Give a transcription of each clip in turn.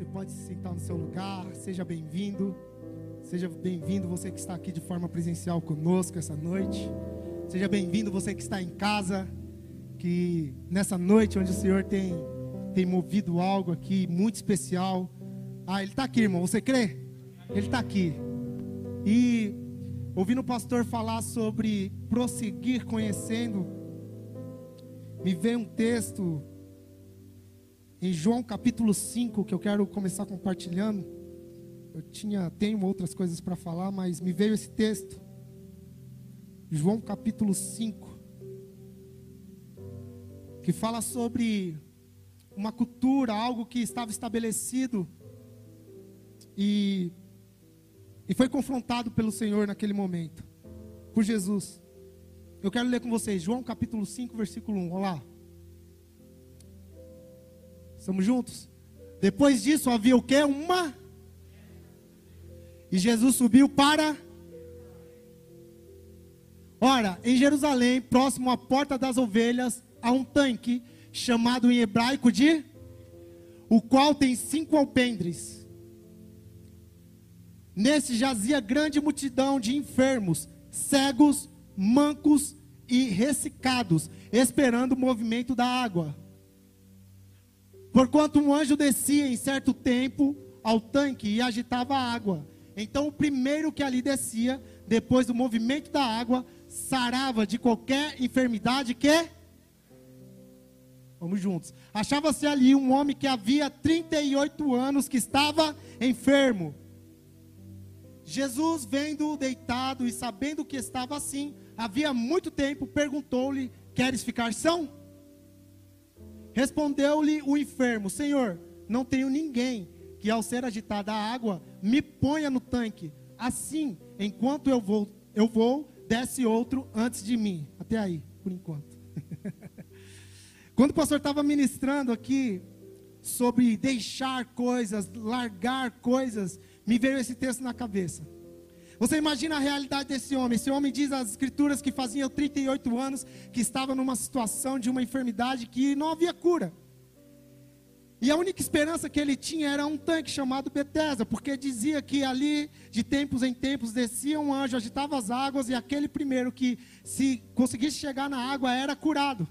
Você pode se sentar no seu lugar, seja bem-vindo. Seja bem-vindo você que está aqui de forma presencial conosco essa noite. Seja bem-vindo você que está em casa, que nessa noite onde o Senhor tem, tem movido algo aqui muito especial. Ah, Ele está aqui, irmão, você crê? Ele está aqui. E ouvindo o pastor falar sobre prosseguir conhecendo, me veio um texto em João capítulo 5 que eu quero começar compartilhando. Eu tinha, tenho outras coisas para falar, mas me veio esse texto. João capítulo 5, que fala sobre uma cultura, algo que estava estabelecido e, e foi confrontado pelo Senhor naquele momento, por Jesus. Eu quero ler com vocês, João capítulo 5, versículo 1. Olha lá. Estamos juntos? Depois disso havia o que? Uma. E Jesus subiu para. Ora, em Jerusalém, próximo à porta das ovelhas, há um tanque chamado em hebraico de o qual tem cinco alpendres. Nesse jazia grande multidão de enfermos, cegos, mancos e ressecados, esperando o movimento da água. Porquanto um anjo descia em certo tempo ao tanque e agitava a água. Então o primeiro que ali descia, depois do movimento da água, sarava de qualquer enfermidade que. Vamos juntos. Achava-se ali um homem que havia 38 anos que estava enfermo. Jesus, vendo-o deitado e sabendo que estava assim, havia muito tempo, perguntou-lhe: Queres ficar são? Respondeu-lhe o enfermo: Senhor, não tenho ninguém que ao ser agitada a água me ponha no tanque. Assim, enquanto eu vou, eu vou, desce outro antes de mim. Até aí, por enquanto. Quando o pastor estava ministrando aqui sobre deixar coisas, largar coisas, me veio esse texto na cabeça. Você imagina a realidade desse homem. Esse homem diz às escrituras que fazia 38 anos que estava numa situação de uma enfermidade que não havia cura. E a única esperança que ele tinha era um tanque chamado Betesda, porque dizia que ali, de tempos em tempos, descia um anjo, agitava as águas, e aquele primeiro que, se conseguisse chegar na água, era curado.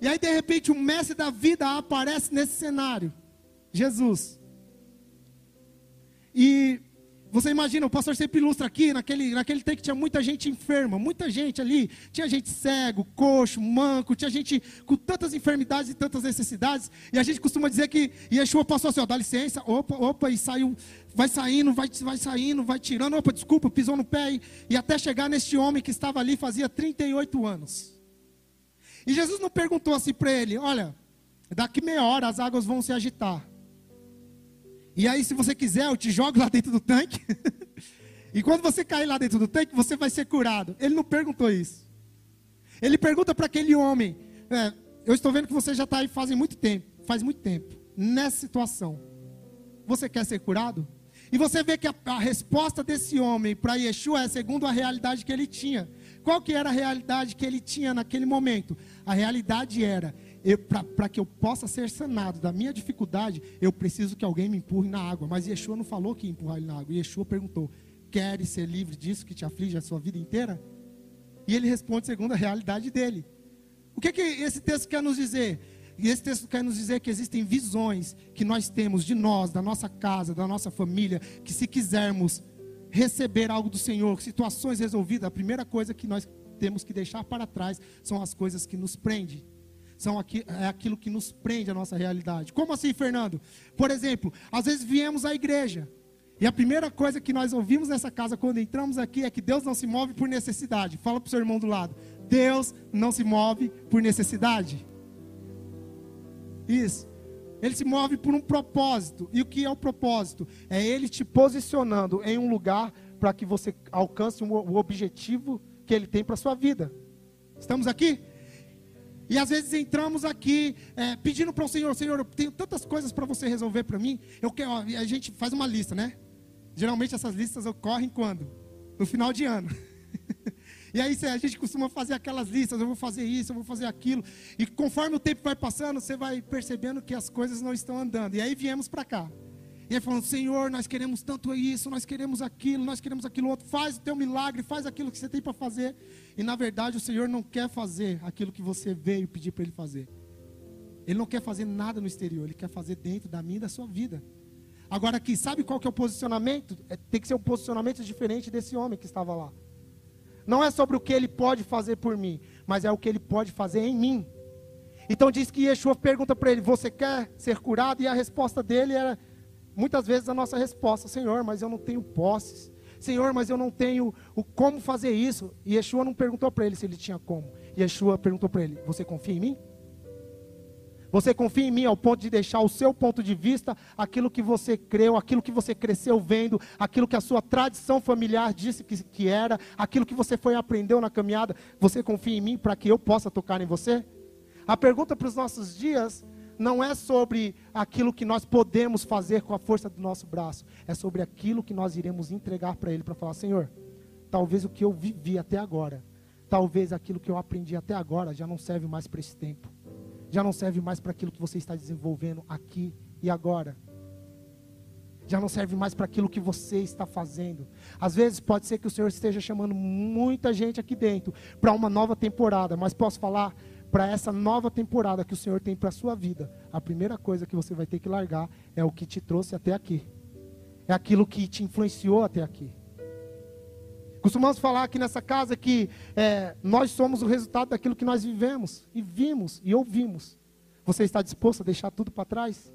E aí, de repente, o mestre da vida aparece nesse cenário: Jesus. E você imagina, o pastor sempre ilustra aqui, naquele, naquele tempo tinha muita gente enferma, muita gente ali, tinha gente cego, coxo, manco, tinha gente com tantas enfermidades e tantas necessidades, e a gente costuma dizer que Yeshua passou assim, ó, dá licença, opa, opa, e saiu, vai saindo, vai, vai saindo, vai tirando, opa, desculpa, pisou no pé, e, e até chegar neste homem que estava ali fazia 38 anos. E Jesus não perguntou assim para ele, olha, daqui meia hora as águas vão se agitar. E aí, se você quiser, eu te jogo lá dentro do tanque. e quando você cair lá dentro do tanque, você vai ser curado. Ele não perguntou isso. Ele pergunta para aquele homem: é, Eu estou vendo que você já está aí faz muito tempo, faz muito tempo, nessa situação. Você quer ser curado? E você vê que a, a resposta desse homem para Yeshua é segundo a realidade que ele tinha. Qual que era a realidade que ele tinha naquele momento? A realidade era: para que eu possa ser sanado da minha dificuldade, eu preciso que alguém me empurre na água. Mas Yeshua não falou que ia empurrar ele na água. Yeshua perguntou: Queres ser livre disso que te aflige a sua vida inteira? E ele responde segundo a realidade dele. O que, que esse texto quer nos dizer? Esse texto quer nos dizer que existem visões que nós temos de nós, da nossa casa, da nossa família, que se quisermos receber algo do Senhor, situações resolvidas, a primeira coisa que nós temos que deixar para trás são as coisas que nos prendem são aqui, é aquilo que nos prende à nossa realidade. Como assim, Fernando? Por exemplo, às vezes viemos à igreja. E a primeira coisa que nós ouvimos nessa casa quando entramos aqui é que Deus não se move por necessidade. Fala para o seu irmão do lado. Deus não se move por necessidade. Isso. Ele se move por um propósito. E o que é o propósito? É ele te posicionando em um lugar para que você alcance o objetivo que ele tem para a sua vida. Estamos aqui? E às vezes entramos aqui é, pedindo para o Senhor, Senhor, eu tenho tantas coisas para você resolver para mim. Eu quero, ó, a gente faz uma lista, né? Geralmente essas listas ocorrem quando? No final de ano. E aí a gente costuma fazer aquelas listas, eu vou fazer isso, eu vou fazer aquilo. E conforme o tempo vai passando, você vai percebendo que as coisas não estão andando. E aí viemos para cá. E aí falando, Senhor, nós queremos tanto isso, nós queremos aquilo, nós queremos aquilo outro. Faz o teu milagre, faz aquilo que você tem para fazer. E na verdade o Senhor não quer fazer aquilo que você veio pedir para Ele fazer. Ele não quer fazer nada no exterior, Ele quer fazer dentro da minha e da sua vida. Agora aqui, sabe qual que é o posicionamento? É, tem que ser um posicionamento diferente desse homem que estava lá. Não é sobre o que ele pode fazer por mim, mas é o que ele pode fazer em mim. Então diz que Yeshua pergunta para ele: Você quer ser curado? E a resposta dele era, muitas vezes, a nossa resposta: Senhor, mas eu não tenho posses. Senhor, mas eu não tenho o como fazer isso. E Yeshua não perguntou para ele se ele tinha como. Yeshua perguntou para ele: Você confia em mim? Você confia em mim ao ponto de deixar o seu ponto de vista, aquilo que você creu, aquilo que você cresceu vendo, aquilo que a sua tradição familiar disse que, que era, aquilo que você foi aprendeu na caminhada. Você confia em mim para que eu possa tocar em você? A pergunta para os nossos dias não é sobre aquilo que nós podemos fazer com a força do nosso braço, é sobre aquilo que nós iremos entregar para Ele, para falar: Senhor, talvez o que eu vivi até agora, talvez aquilo que eu aprendi até agora já não serve mais para esse tempo já não serve mais para aquilo que você está desenvolvendo aqui e agora. Já não serve mais para aquilo que você está fazendo. Às vezes pode ser que o Senhor esteja chamando muita gente aqui dentro para uma nova temporada, mas posso falar para essa nova temporada que o Senhor tem para a sua vida. A primeira coisa que você vai ter que largar é o que te trouxe até aqui. É aquilo que te influenciou até aqui. Costumamos falar aqui nessa casa que é, nós somos o resultado daquilo que nós vivemos, e vimos, e ouvimos. Você está disposto a deixar tudo para trás?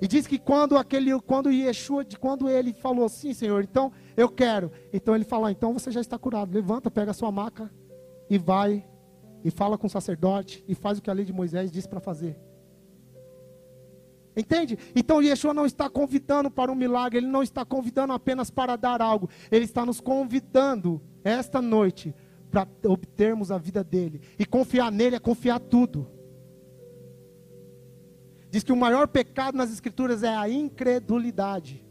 E diz que quando aquele, quando Yeshua, quando ele falou assim, Senhor, então eu quero. Então ele falou, então você já está curado. Levanta, pega a sua maca e vai e fala com o sacerdote e faz o que a lei de Moisés disse para fazer. Entende? Então Yeshua não está convidando para um milagre, ele não está convidando apenas para dar algo, ele está nos convidando esta noite para obtermos a vida dele. E confiar nele é confiar tudo. Diz que o maior pecado nas escrituras é a incredulidade.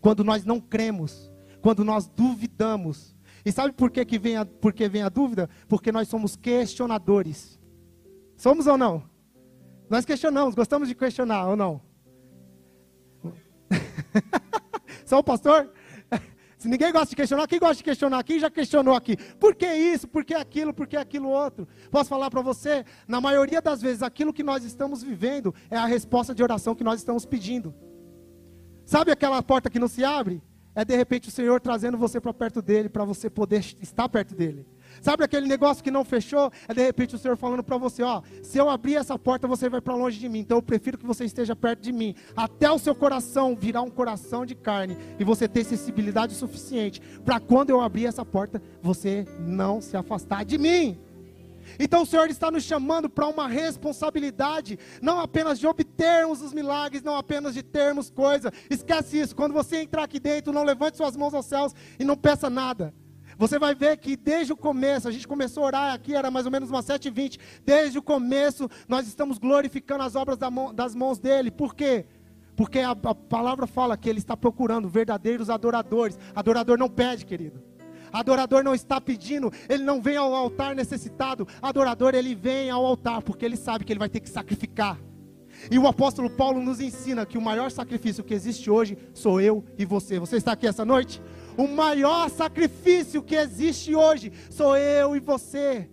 Quando nós não cremos, quando nós duvidamos. E sabe por que, que vem, a, por que vem a dúvida? Porque nós somos questionadores. Somos ou não? Nós questionamos, gostamos de questionar ou não? Só o pastor? Se ninguém gosta de questionar, quem gosta de questionar aqui já questionou aqui. Por que isso? Por que aquilo? Por que aquilo outro? Posso falar para você? Na maioria das vezes, aquilo que nós estamos vivendo é a resposta de oração que nós estamos pedindo. Sabe aquela porta que não se abre? É de repente o Senhor trazendo você para perto dele, para você poder estar perto dele. Sabe aquele negócio que não fechou? É de repente o Senhor falando para você: ó, se eu abrir essa porta, você vai para longe de mim. Então eu prefiro que você esteja perto de mim, até o seu coração virar um coração de carne e você ter sensibilidade suficiente para quando eu abrir essa porta, você não se afastar de mim. Então o Senhor está nos chamando para uma responsabilidade, não apenas de obtermos os milagres, não apenas de termos coisa. Esquece isso. Quando você entrar aqui dentro, não levante suas mãos aos céus e não peça nada. Você vai ver que desde o começo, a gente começou a orar aqui, era mais ou menos umas 7h20. Desde o começo, nós estamos glorificando as obras das mãos dele. Por quê? Porque a, a palavra fala que ele está procurando verdadeiros adoradores. Adorador não pede, querido. Adorador não está pedindo, ele não vem ao altar necessitado. Adorador, ele vem ao altar porque ele sabe que ele vai ter que sacrificar. E o apóstolo Paulo nos ensina que o maior sacrifício que existe hoje sou eu e você. Você está aqui essa noite? O maior sacrifício que existe hoje sou eu e você.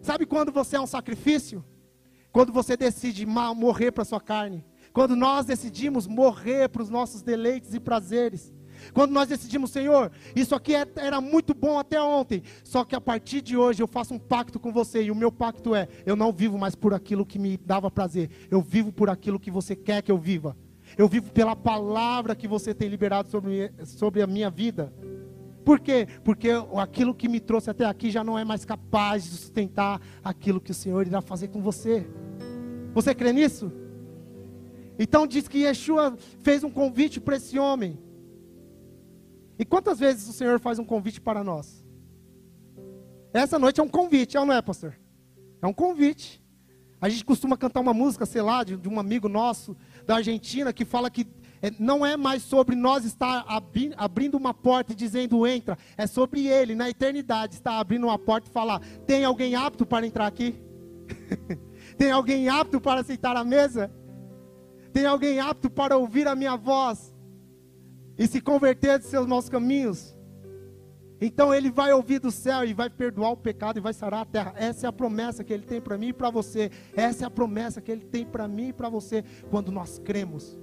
Sabe quando você é um sacrifício? Quando você decide morrer para sua carne. Quando nós decidimos morrer para os nossos deleites e prazeres. Quando nós decidimos, Senhor, isso aqui é, era muito bom até ontem, só que a partir de hoje eu faço um pacto com você, e o meu pacto é: eu não vivo mais por aquilo que me dava prazer, eu vivo por aquilo que você quer que eu viva. Eu vivo pela palavra que você tem liberado sobre, sobre a minha vida. Por quê? Porque aquilo que me trouxe até aqui já não é mais capaz de sustentar aquilo que o Senhor irá fazer com você. Você crê nisso? Então diz que Yeshua fez um convite para esse homem. E quantas vezes o Senhor faz um convite para nós? Essa noite é um convite, é ou não é, pastor? É um convite. A gente costuma cantar uma música, sei lá, de, de um amigo nosso da Argentina que fala que é, não é mais sobre nós estar abri, abrindo uma porta e dizendo entra, é sobre Ele, na eternidade, estar abrindo uma porta e falar: tem alguém apto para entrar aqui? tem alguém apto para aceitar a mesa? Tem alguém apto para ouvir a minha voz e se converter de seus maus caminhos? Então ele vai ouvir do céu e vai perdoar o pecado e vai sarar a terra. Essa é a promessa que ele tem para mim e para você. Essa é a promessa que ele tem para mim e para você quando nós cremos,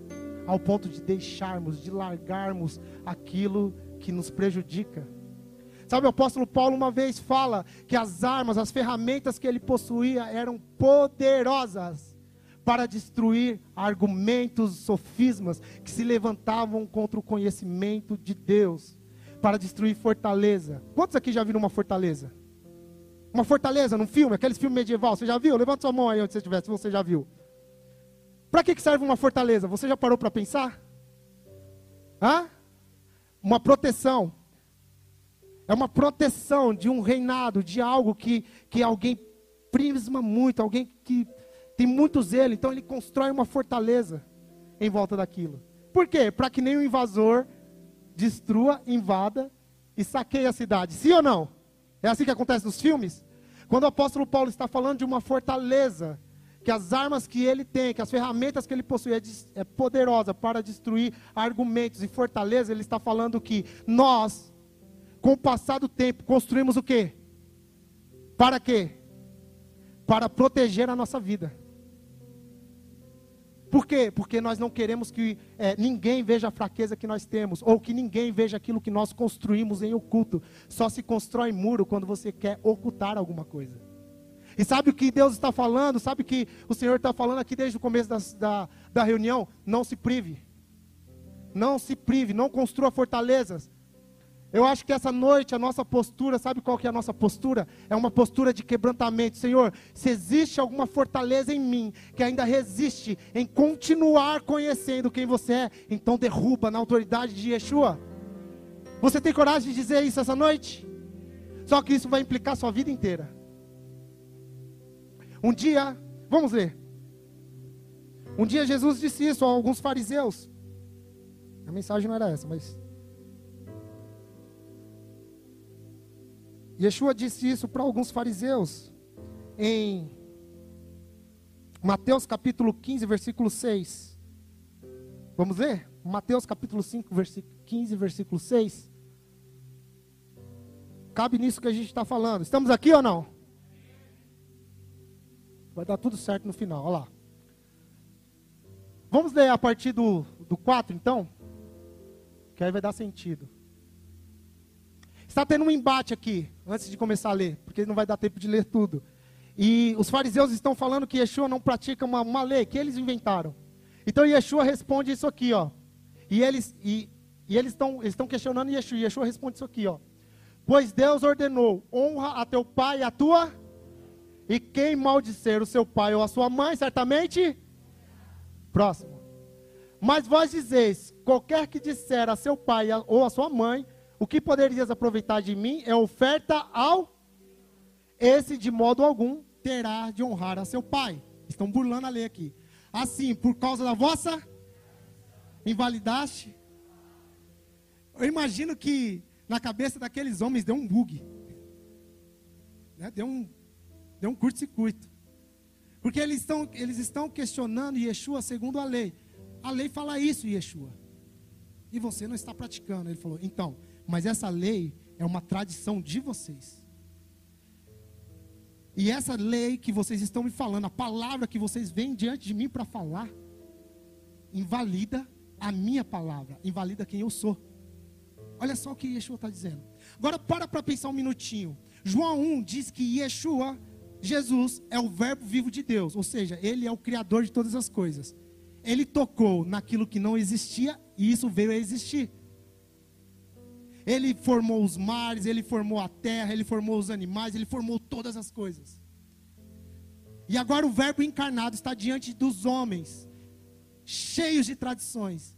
ao ponto de deixarmos, de largarmos aquilo que nos prejudica. Sabe, o apóstolo Paulo uma vez fala que as armas, as ferramentas que ele possuía eram poderosas para destruir argumentos, sofismas que se levantavam contra o conhecimento de Deus para destruir fortaleza. Quantos aqui já viram uma fortaleza? Uma fortaleza num filme, aqueles filmes medieval, você já viu? Levanta sua mão aí onde você estiver, se você já viu. Para que serve uma fortaleza? Você já parou para pensar? Hã? Uma proteção. É uma proteção de um reinado, de algo que, que alguém prisma muito, alguém que tem muito zelo. Então ele constrói uma fortaleza em volta daquilo. Por quê? Para que nenhum invasor destrua, invada e saqueie a cidade. Sim ou não? É assim que acontece nos filmes? Quando o apóstolo Paulo está falando de uma fortaleza, que as armas que ele tem, que as ferramentas que ele possui é, é poderosa para destruir argumentos e fortaleza, ele está falando que nós, com o passar do tempo, construímos o quê? Para quê? Para proteger a nossa vida. Por quê? Porque nós não queremos que é, ninguém veja a fraqueza que nós temos, ou que ninguém veja aquilo que nós construímos em oculto. Só se constrói muro quando você quer ocultar alguma coisa. E sabe o que Deus está falando? Sabe o que o Senhor está falando aqui desde o começo da, da, da reunião? Não se prive. Não se prive, não construa fortalezas. Eu acho que essa noite a nossa postura, sabe qual que é a nossa postura? É uma postura de quebrantamento. Senhor, se existe alguma fortaleza em mim que ainda resiste em continuar conhecendo quem você é, então derruba na autoridade de Yeshua. Você tem coragem de dizer isso essa noite? Só que isso vai implicar sua vida inteira. Um dia, vamos ver. Um dia Jesus disse isso a alguns fariseus. A mensagem não era essa, mas Yeshua disse isso para alguns fariseus em Mateus capítulo 15, versículo 6. Vamos ver? Mateus capítulo 5, versículo 15, versículo 6. Cabe nisso que a gente está falando. Estamos aqui ou não? Vai dar tudo certo no final, olha lá. Vamos ler a partir do, do 4, então? Que aí vai dar sentido. Está tendo um embate aqui, antes de começar a ler, porque não vai dar tempo de ler tudo. E os fariseus estão falando que Yeshua não pratica uma, uma lei que eles inventaram. Então Yeshua responde isso aqui, ó. E eles e, e eles estão questionando Yeshua. Yeshua responde isso aqui, ó. Pois Deus ordenou: honra a teu pai e a tua e quem maldizer o seu pai ou a sua mãe, certamente próximo. Mas vós dizeis: qualquer que disser a seu pai ou a sua mãe, o que poderias aproveitar de mim é oferta ao. Esse, de modo algum, terá de honrar a seu pai. Estão burlando a lei aqui. Assim, por causa da vossa invalidaste. Eu imagino que na cabeça daqueles homens deu um bug. Né? Deu um, deu um curto-circuito. Porque eles estão, eles estão questionando Yeshua segundo a lei. A lei fala isso, Yeshua. E você não está praticando. Ele falou, então, mas essa lei é uma tradição de vocês. E essa lei que vocês estão me falando, a palavra que vocês vêm diante de mim para falar, invalida a minha palavra, invalida quem eu sou. Olha só o que Yeshua está dizendo. Agora para para pensar um minutinho. João 1 diz que Yeshua, Jesus, é o verbo vivo de Deus, ou seja, ele é o criador de todas as coisas. Ele tocou naquilo que não existia e isso veio a existir. Ele formou os mares, ele formou a terra, ele formou os animais, ele formou todas as coisas. E agora o Verbo encarnado está diante dos homens, cheios de tradições,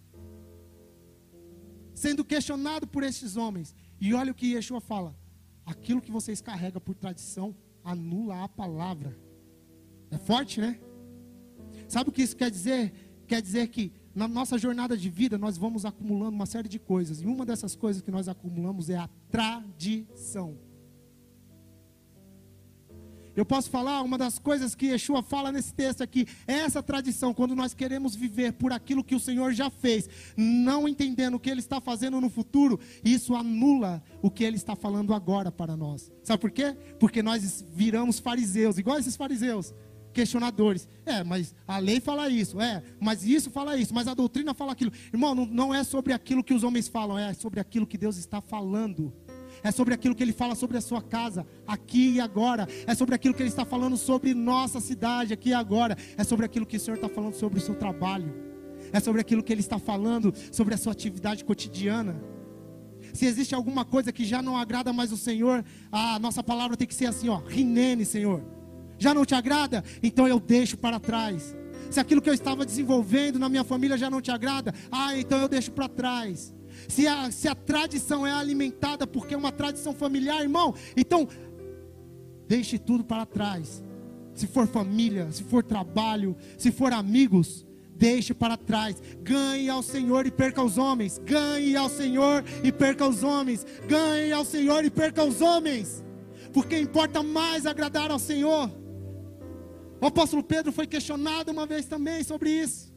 sendo questionado por estes homens. E olha o que Yeshua fala: aquilo que vocês carregam por tradição anula a palavra. É forte, né? Sabe o que isso quer dizer? Quer dizer que na nossa jornada de vida, nós vamos acumulando uma série de coisas. E uma dessas coisas que nós acumulamos é a tradição. Eu posso falar, uma das coisas que Yeshua fala nesse texto aqui, é essa tradição, quando nós queremos viver por aquilo que o Senhor já fez, não entendendo o que Ele está fazendo no futuro, isso anula o que Ele está falando agora para nós. Sabe por quê? Porque nós viramos fariseus, igual esses fariseus questionadores. É, mas a lei fala isso, é, mas isso fala isso, mas a doutrina fala aquilo. Irmão, não, não é sobre aquilo que os homens falam, é sobre aquilo que Deus está falando. É sobre aquilo que ele fala sobre a sua casa, aqui e agora. É sobre aquilo que ele está falando sobre nossa cidade, aqui e agora. É sobre aquilo que o Senhor está falando sobre o seu trabalho. É sobre aquilo que ele está falando sobre a sua atividade cotidiana. Se existe alguma coisa que já não agrada mais o Senhor, a nossa palavra tem que ser assim, ó, rinene, Senhor já não te agrada? Então eu deixo para trás. Se aquilo que eu estava desenvolvendo na minha família já não te agrada, ah, então eu deixo para trás. Se a, se a tradição é alimentada porque é uma tradição familiar, irmão, então deixe tudo para trás. Se for família, se for trabalho, se for amigos, deixe para trás. Ganhe ao Senhor e perca os homens. Ganhe ao Senhor e perca os homens. Ganhe ao Senhor e perca os homens. Porque importa mais agradar ao Senhor. O apóstolo Pedro foi questionado uma vez também sobre isso.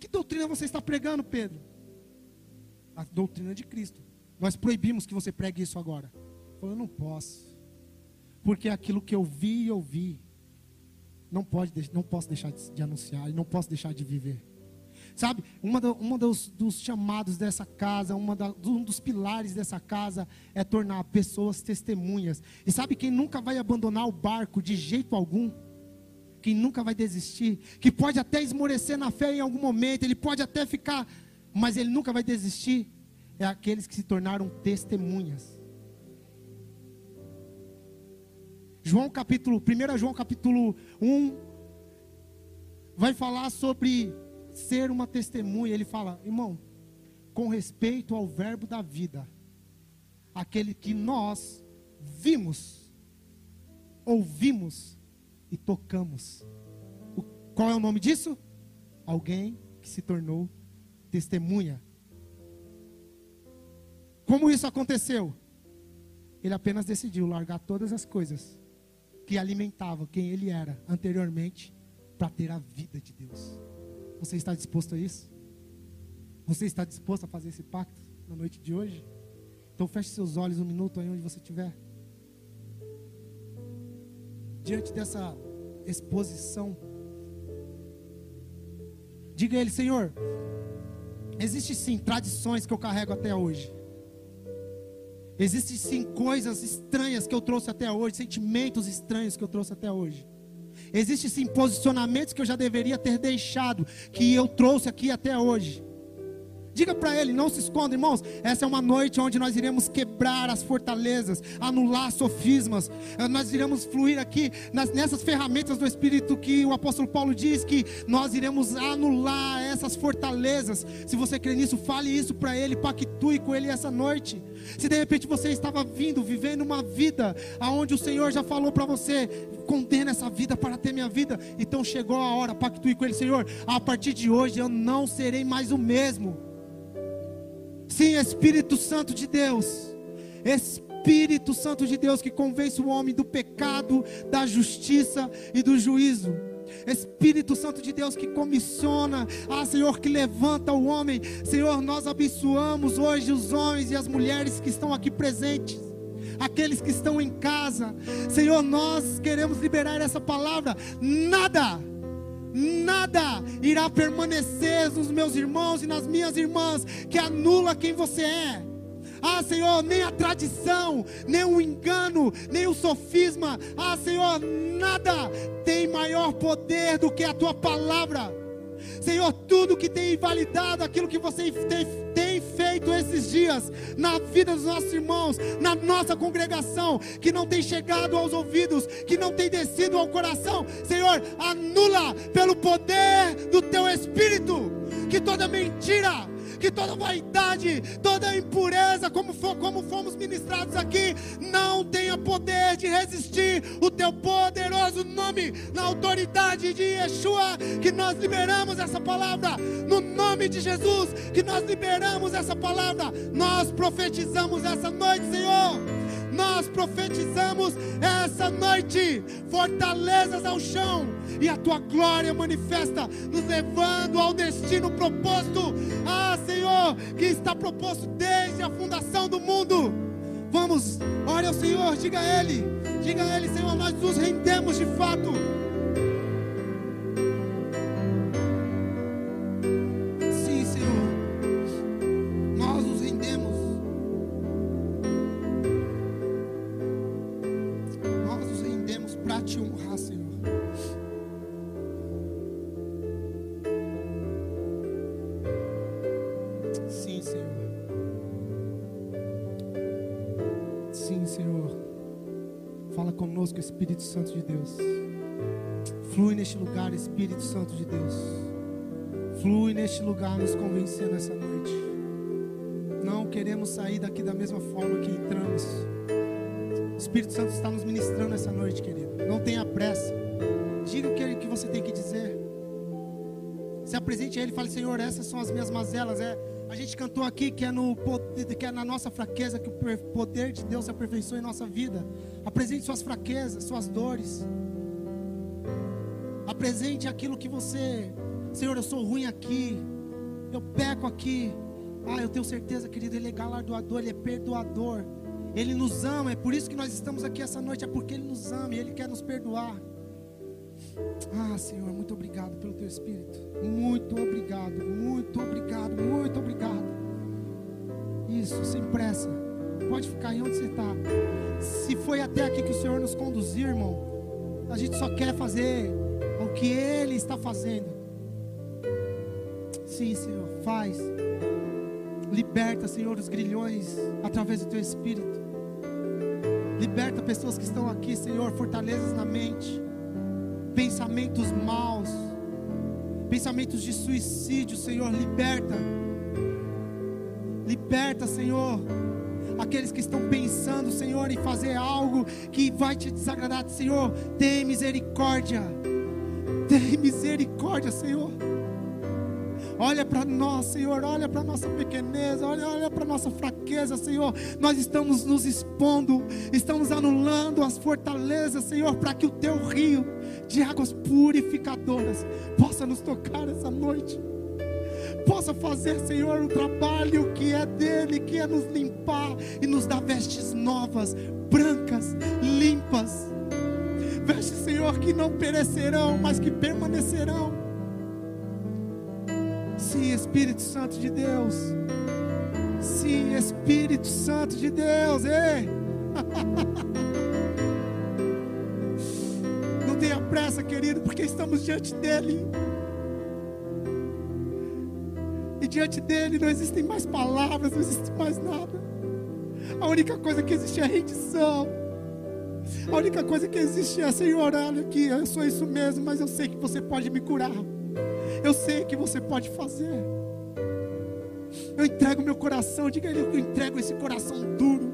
Que doutrina você está pregando, Pedro? A doutrina de Cristo. Nós proibimos que você pregue isso agora. Eu não posso. Porque aquilo que eu vi e ouvi, não, pode, não posso deixar de, de anunciar, e não posso deixar de viver. Sabe, uma, uma dos, dos, chamados dessa casa, uma da, um dos pilares dessa casa é tornar pessoas testemunhas. E sabe quem nunca vai abandonar o barco de jeito algum? Quem nunca vai desistir, que pode até esmorecer na fé em algum momento, ele pode até ficar, mas ele nunca vai desistir, é aqueles que se tornaram testemunhas. João capítulo, 1 João capítulo 1, vai falar sobre ser uma testemunha. Ele fala, irmão, com respeito ao verbo da vida, aquele que nós vimos, ouvimos e tocamos. O, qual é o nome disso? Alguém que se tornou testemunha. Como isso aconteceu? Ele apenas decidiu largar todas as coisas que alimentavam quem ele era anteriormente para ter a vida de Deus. Você está disposto a isso? Você está disposto a fazer esse pacto na noite de hoje? Então feche seus olhos um minuto aí onde você estiver. Diante dessa exposição, diga a Ele, Senhor, existe sim tradições que eu carrego até hoje. Existem sim coisas estranhas que eu trouxe até hoje, sentimentos estranhos que eu trouxe até hoje. Existem sim posicionamentos que eu já deveria ter deixado, que eu trouxe aqui até hoje. Diga para ele, não se esconda, irmãos. Essa é uma noite onde nós iremos quebrar as fortalezas, anular sofismas. Eh, nós iremos fluir aqui nas, nessas ferramentas do Espírito que o apóstolo Paulo diz que nós iremos anular essas fortalezas. Se você crê nisso, fale isso para ele, pactue com ele essa noite. Se de repente você estava vindo, vivendo uma vida aonde o Senhor já falou para você, condena essa vida para ter minha vida. Então chegou a hora, pactue com ele, Senhor. A partir de hoje eu não serei mais o mesmo. Sim, Espírito Santo de Deus. Espírito Santo de Deus que convence o homem do pecado, da justiça e do juízo. Espírito Santo de Deus que comissiona, ah Senhor, que levanta o homem. Senhor, nós abençoamos hoje os homens e as mulheres que estão aqui presentes, aqueles que estão em casa. Senhor, nós queremos liberar essa palavra. Nada nada irá permanecer nos meus irmãos e nas minhas irmãs que anula quem você é. Ah, Senhor, nem a tradição, nem o engano, nem o sofisma. Ah, Senhor, nada tem maior poder do que a tua palavra. Senhor, tudo que tem invalidado aquilo que você tem, tem feito esses dias na vida dos nossos irmãos, na nossa congregação, que não tem chegado aos ouvidos, que não tem descido ao coração, Senhor, anula pelo poder do teu Espírito, que toda mentira, que toda vaidade, toda impureza, como, for, como fomos ministrados aqui, não tenha poder de resistir o teu poderoso nome, na autoridade de Yeshua, que nós liberamos essa palavra, no nome de Jesus, que nós liberamos essa palavra, nós profetizamos essa noite, Senhor nós profetizamos essa noite fortalezas ao chão e a tua glória manifesta, nos levando ao destino proposto. Ah, Senhor, que está proposto desde a fundação do mundo. Vamos, ore ao Senhor, diga a Ele, diga a Ele, Senhor, nós nos rendemos de fato. Neste lugar, nos convencendo essa noite. Não queremos sair daqui da mesma forma que entramos. O Espírito Santo está nos ministrando essa noite, querido. Não tenha pressa. Diga o que, que você tem que dizer. Se apresente a Ele e fale: Senhor, essas são as minhas mazelas. É, a gente cantou aqui que é, no, que é na nossa fraqueza que o poder de Deus se aperfeiçoa em nossa vida. Apresente suas fraquezas, suas dores. Apresente aquilo que você, Senhor, eu sou ruim aqui, eu peco aqui. Ah, eu tenho certeza, querido, Ele é galardoador, Ele é perdoador. Ele nos ama, é por isso que nós estamos aqui essa noite, é porque Ele nos ama e Ele quer nos perdoar. Ah, Senhor, muito obrigado pelo Teu Espírito. Muito obrigado, muito obrigado, muito obrigado. Isso, sem pressa. Pode ficar aí onde você está. Se foi até aqui que o Senhor nos conduziu, irmão, a gente só quer fazer o que Ele está fazendo. Sim, Senhor, faz. Liberta, Senhor, os grilhões através do Teu Espírito. Liberta pessoas que estão aqui, Senhor, fortalezas na mente, pensamentos maus, pensamentos de suicídio, Senhor, liberta. Liberta, Senhor aqueles que estão pensando, Senhor, em fazer algo que vai te desagradar, Senhor, tem misericórdia, tem misericórdia, Senhor. Olha para nós, Senhor, olha para nossa pequeneza, olha, olha para nossa fraqueza, Senhor. Nós estamos nos expondo, estamos anulando as fortalezas, Senhor, para que o teu rio de águas purificadoras possa nos tocar essa noite possa fazer, Senhor, o trabalho que é dele, que é nos limpar e nos dar vestes novas, brancas, limpas. Vestes, Senhor, que não perecerão, mas que permanecerão. Sim, Espírito Santo de Deus. Sim, Espírito Santo de Deus. Ei! Não tenha pressa, querido, porque estamos diante dEle. E diante dele não existem mais palavras, não existe mais nada. A única coisa que existe é rendição. A única coisa que existe é, Senhor, olha aqui, eu sou isso mesmo, mas eu sei que você pode me curar. Eu sei que você pode fazer. Eu entrego meu coração, diga ele, eu entrego esse coração duro.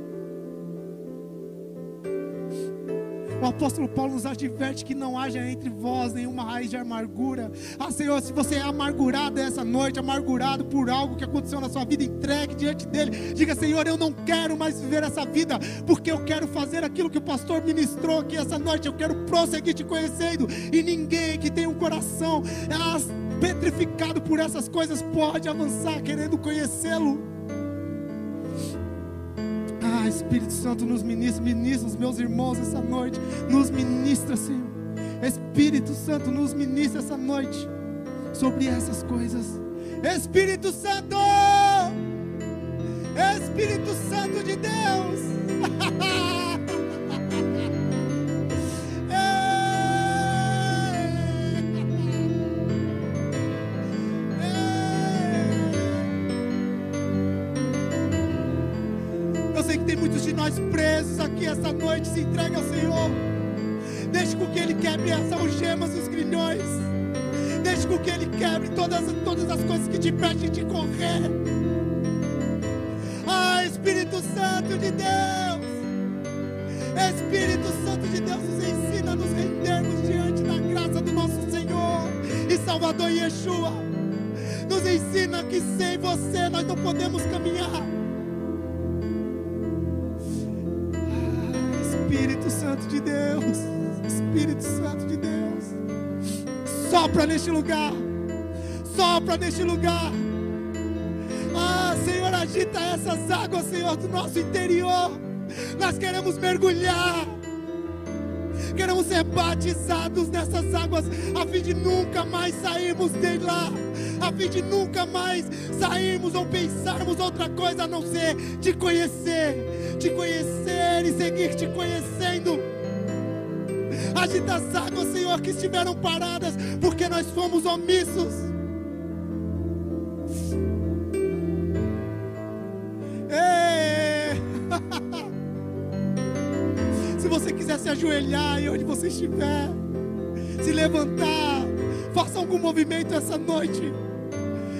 O apóstolo Paulo nos adverte que não haja entre vós nenhuma raiz de amargura. Ah, Senhor, se você é amargurado essa noite, amargurado por algo que aconteceu na sua vida, entregue diante dele. Diga, Senhor, eu não quero mais viver essa vida, porque eu quero fazer aquilo que o pastor ministrou aqui essa noite. Eu quero prosseguir te conhecendo. E ninguém que tem um coração ah, petrificado por essas coisas pode avançar querendo conhecê-lo. Ah, Espírito Santo, nos ministra, ministra os meus irmãos essa noite, nos ministra, Senhor. Espírito Santo, nos ministra essa noite sobre essas coisas. Espírito Santo, Espírito Santo de Deus. noite, se entregue ao Senhor. Deixe com que Ele quebre as algemas e os grilhões. Deixe com que Ele quebre todas, todas as coisas que te impedem de correr. Ah, Espírito Santo de Deus. Espírito Santo de Deus nos ensina a nos rendermos diante da graça do nosso Senhor e Salvador Yeshua. Nos ensina que sem você nós não podemos caminhar de Deus, Espírito Santo de Deus, sopra neste lugar, sopra neste lugar. Ah, Senhor, agita essas águas, Senhor, do nosso interior. Nós queremos mergulhar. Queremos ser batizados nessas águas, a fim de nunca mais sairmos de lá, a fim de nunca mais sairmos ou pensarmos outra coisa a não ser te conhecer, te conhecer e seguir te conhecendo. Agita as águas, Senhor, que estiveram paradas, porque nós fomos omissos. Ei! Se você quiser se ajoelhar e onde você estiver, se levantar, faça algum movimento essa noite.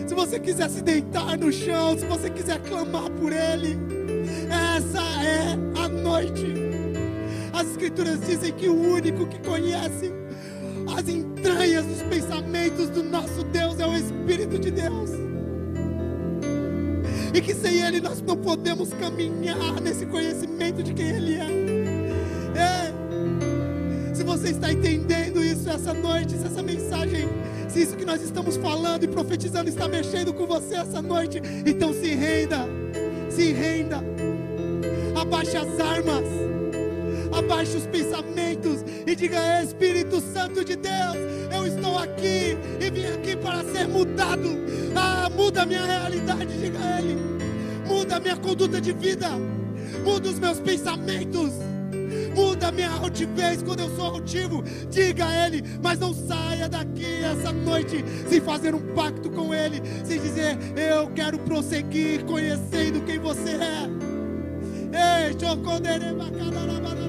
Se você quiser se deitar no chão, se você quiser clamar por Ele, essa é a noite. As Escrituras dizem que o único que conhece as entranhas dos pensamentos do nosso Deus é o Espírito de Deus. E que sem Ele nós não podemos caminhar nesse conhecimento de quem Ele é. É. Se você está entendendo isso essa noite, se essa mensagem, se isso que nós estamos falando e profetizando está mexendo com você essa noite, então se renda, se renda, abaixe as armas, abaixe os pensamentos e diga: Espírito Santo de Deus, eu estou aqui e vim aqui para ser mudado. Ah, muda a minha realidade, diga a Ele, muda a minha conduta de vida, muda os meus pensamentos. Muda a minha altivez quando eu sou altivo. Diga a Ele, mas não saia daqui essa noite sem fazer um pacto com Ele, sem dizer: Eu quero prosseguir conhecendo quem você é. Ei, Ah,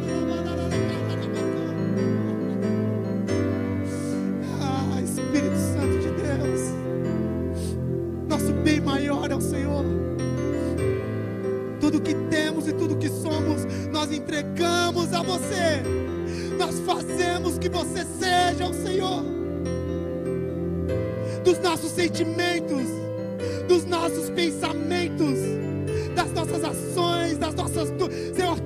bem maior é o Senhor. Tudo que temos e tudo que somos, nós entregamos a você. Nós fazemos que você seja o Senhor. Dos nossos sentimentos, dos nossos pensamentos, das nossas ações, das nossas. Senhor,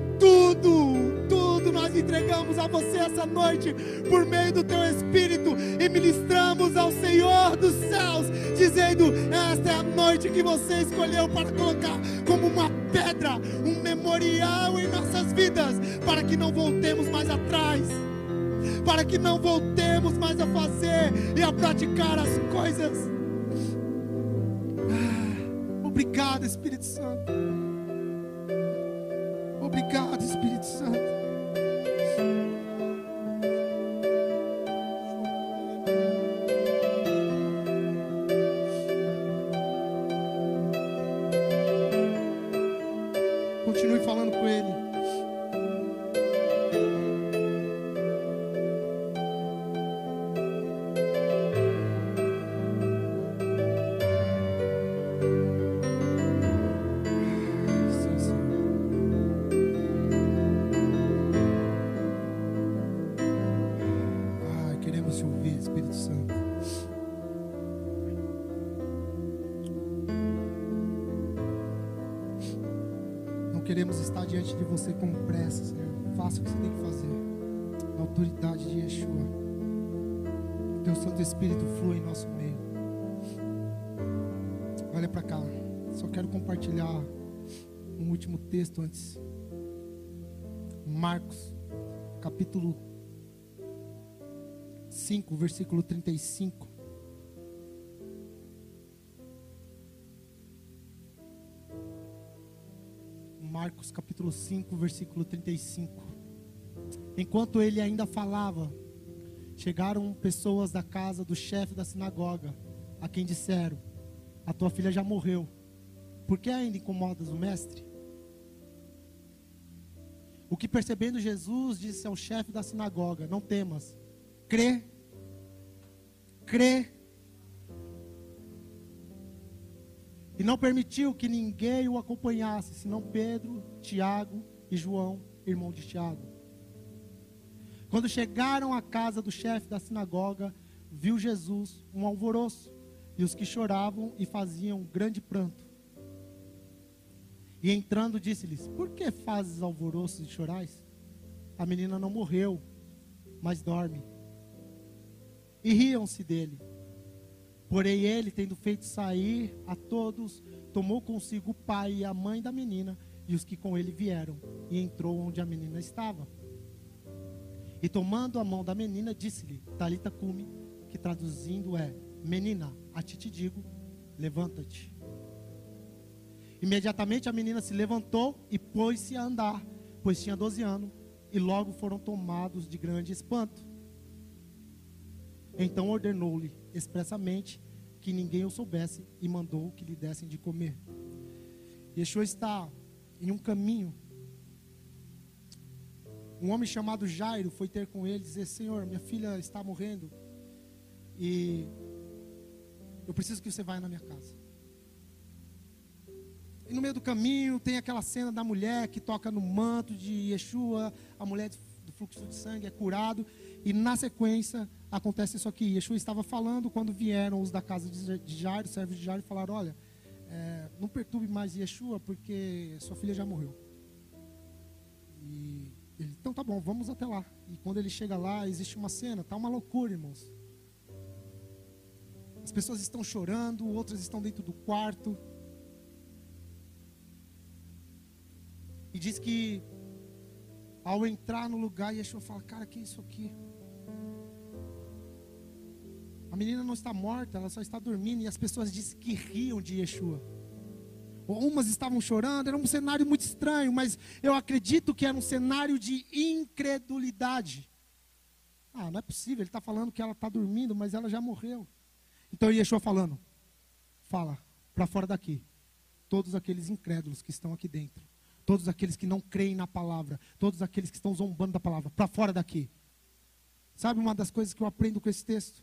entregamos a você essa noite, por meio do teu Espírito, e ministramos ao Senhor dos céus, dizendo: Esta é a noite que você escolheu para colocar como uma pedra, um memorial em nossas vidas, para que não voltemos mais atrás. Para que não voltemos mais a fazer e a praticar as coisas. Ah, obrigado, Espírito Santo. Obrigado, Espírito Santo. Marcos, capítulo 5, versículo 35. Marcos capítulo 5, versículo 35. Enquanto ele ainda falava, chegaram pessoas da casa do chefe da sinagoga, a quem disseram: A tua filha já morreu. Por que ainda incomodas o mestre? O que percebendo Jesus disse ao chefe da sinagoga: Não temas, crê, crê. E não permitiu que ninguém o acompanhasse, senão Pedro, Tiago e João, irmão de Tiago. Quando chegaram à casa do chefe da sinagoga, viu Jesus um alvoroço e os que choravam e faziam grande pranto. E entrando, disse-lhes: Por que fazes alvoroço e chorais? A menina não morreu, mas dorme. E riam-se dele. Porém, ele, tendo feito sair a todos, tomou consigo o pai e a mãe da menina e os que com ele vieram, e entrou onde a menina estava. E tomando a mão da menina, disse-lhe: Talita cume, que traduzindo é: Menina, a ti te digo, levanta-te. Imediatamente a menina se levantou e pôs-se a andar, pois tinha 12 anos, e logo foram tomados de grande espanto. Então ordenou-lhe expressamente que ninguém o soubesse e mandou que lhe dessem de comer. Yeshua está em um caminho. Um homem chamado Jairo foi ter com ele e dizer: Senhor, minha filha está morrendo e eu preciso que você vá na minha casa. E no meio do caminho tem aquela cena da mulher que toca no manto de Yeshua, a mulher do fluxo de sangue é curado, e na sequência acontece isso aqui. Yeshua estava falando quando vieram os da casa de Jairo, servos de Jairo, e falaram: Olha, é, não perturbe mais Yeshua, porque sua filha já morreu. E ele, então tá bom, vamos até lá. E quando ele chega lá, existe uma cena, tá uma loucura, irmãos. As pessoas estão chorando, outras estão dentro do quarto. E diz que ao entrar no lugar, Yeshua fala: Cara, que é isso aqui? A menina não está morta, ela só está dormindo. E as pessoas dizem que riam de Yeshua. Umas estavam chorando, era um cenário muito estranho, mas eu acredito que era um cenário de incredulidade. Ah, não é possível, ele está falando que ela está dormindo, mas ela já morreu. Então Yeshua falando, fala para fora daqui, todos aqueles incrédulos que estão aqui dentro, todos aqueles que não creem na palavra, todos aqueles que estão zombando da palavra, para fora daqui. Sabe uma das coisas que eu aprendo com esse texto?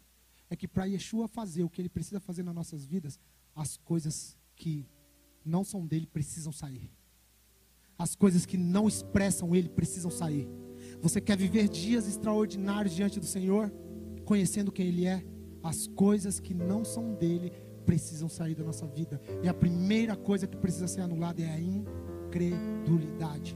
É que para Yeshua fazer o que ele precisa fazer nas nossas vidas, as coisas que não são dele precisam sair. As coisas que não expressam ele precisam sair. Você quer viver dias extraordinários diante do Senhor, conhecendo quem ele é? as coisas que não são dele precisam sair da nossa vida. E a primeira coisa que precisa ser anulada é a incredulidade.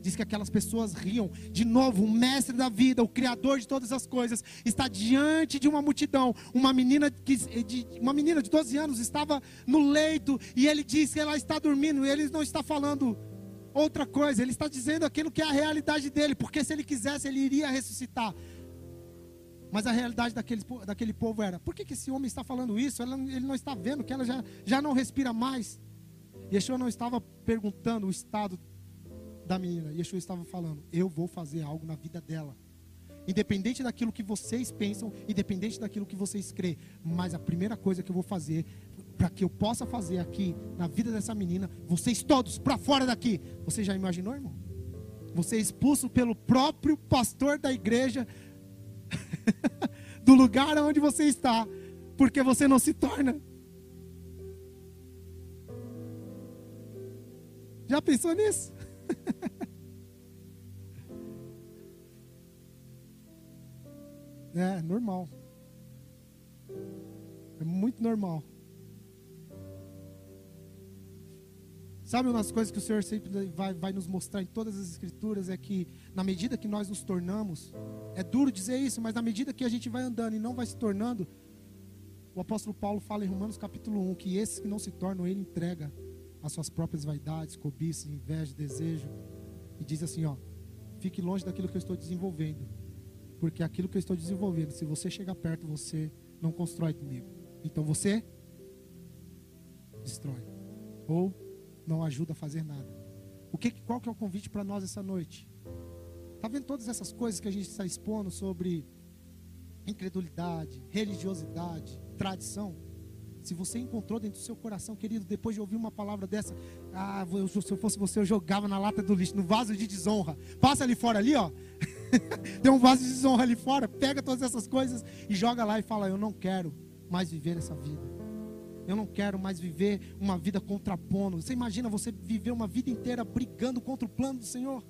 Diz que aquelas pessoas riam. De novo, o mestre da vida, o criador de todas as coisas, está diante de uma multidão. Uma menina, que, de, uma menina de 12 anos estava no leito e ele diz que ela está dormindo. E ele não está falando outra coisa, ele está dizendo aquilo que é a realidade dele, porque se ele quisesse, ele iria ressuscitar. Mas a realidade daquele, daquele povo era: por que, que esse homem está falando isso? Ele não está vendo que ela já, já não respira mais. Yeshua não estava perguntando o estado da menina. Yeshua estava falando: eu vou fazer algo na vida dela. Independente daquilo que vocês pensam, independente daquilo que vocês creem. Mas a primeira coisa que eu vou fazer, para que eu possa fazer aqui na vida dessa menina, vocês todos para fora daqui. Você já imaginou, irmão? Você é expulso pelo próprio pastor da igreja do lugar onde você está, porque você não se torna. Já pensou nisso? é, normal. É muito normal. Sabe uma das coisas que o Senhor sempre vai, vai nos mostrar em todas as escrituras é que na medida que nós nos tornamos, é duro dizer isso, mas na medida que a gente vai andando e não vai se tornando, o apóstolo Paulo fala em Romanos capítulo 1 que esses que não se tornam, ele entrega as suas próprias vaidades, cobiças, inveja, desejo, e diz assim: ó, fique longe daquilo que eu estou desenvolvendo, porque aquilo que eu estou desenvolvendo, se você chegar perto, você não constrói comigo, então você destrói. Ou não ajuda a fazer nada. O que, qual que é o convite para nós essa noite? Está vendo todas essas coisas que a gente está expondo sobre incredulidade, religiosidade, tradição? Se você encontrou dentro do seu coração, querido, depois de ouvir uma palavra dessa, ah, se eu fosse você, eu jogava na lata do lixo, no vaso de desonra. Passa ali fora, ali, ó. Tem um vaso de desonra ali fora. Pega todas essas coisas e joga lá e fala: Eu não quero mais viver essa vida. Eu não quero mais viver uma vida contrapondo. Você imagina você viver uma vida inteira brigando contra o plano do Senhor?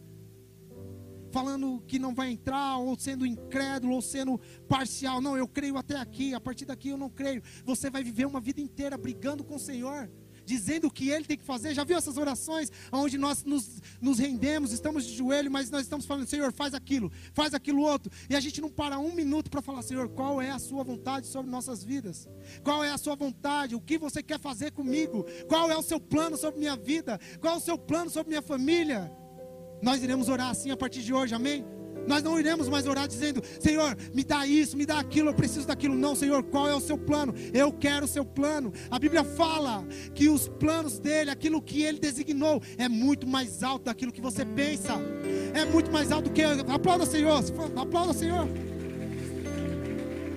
Falando que não vai entrar, ou sendo incrédulo, ou sendo parcial. Não, eu creio até aqui, a partir daqui eu não creio. Você vai viver uma vida inteira brigando com o Senhor dizendo o que ele tem que fazer. Já viu essas orações onde nós nos, nos rendemos, estamos de joelho, mas nós estamos falando, Senhor, faz aquilo, faz aquilo outro. E a gente não para um minuto para falar, Senhor, qual é a sua vontade sobre nossas vidas? Qual é a sua vontade? O que você quer fazer comigo? Qual é o seu plano sobre minha vida? Qual é o seu plano sobre minha família? Nós iremos orar assim a partir de hoje, amém? Nós não iremos mais orar dizendo: Senhor, me dá isso, me dá aquilo, eu preciso daquilo. Não, Senhor, qual é o seu plano? Eu quero o seu plano. A Bíblia fala que os planos dele, aquilo que ele designou, é muito mais alto daquilo que você pensa. É muito mais alto do que. Aplauda, Senhor. Aplauda, Senhor.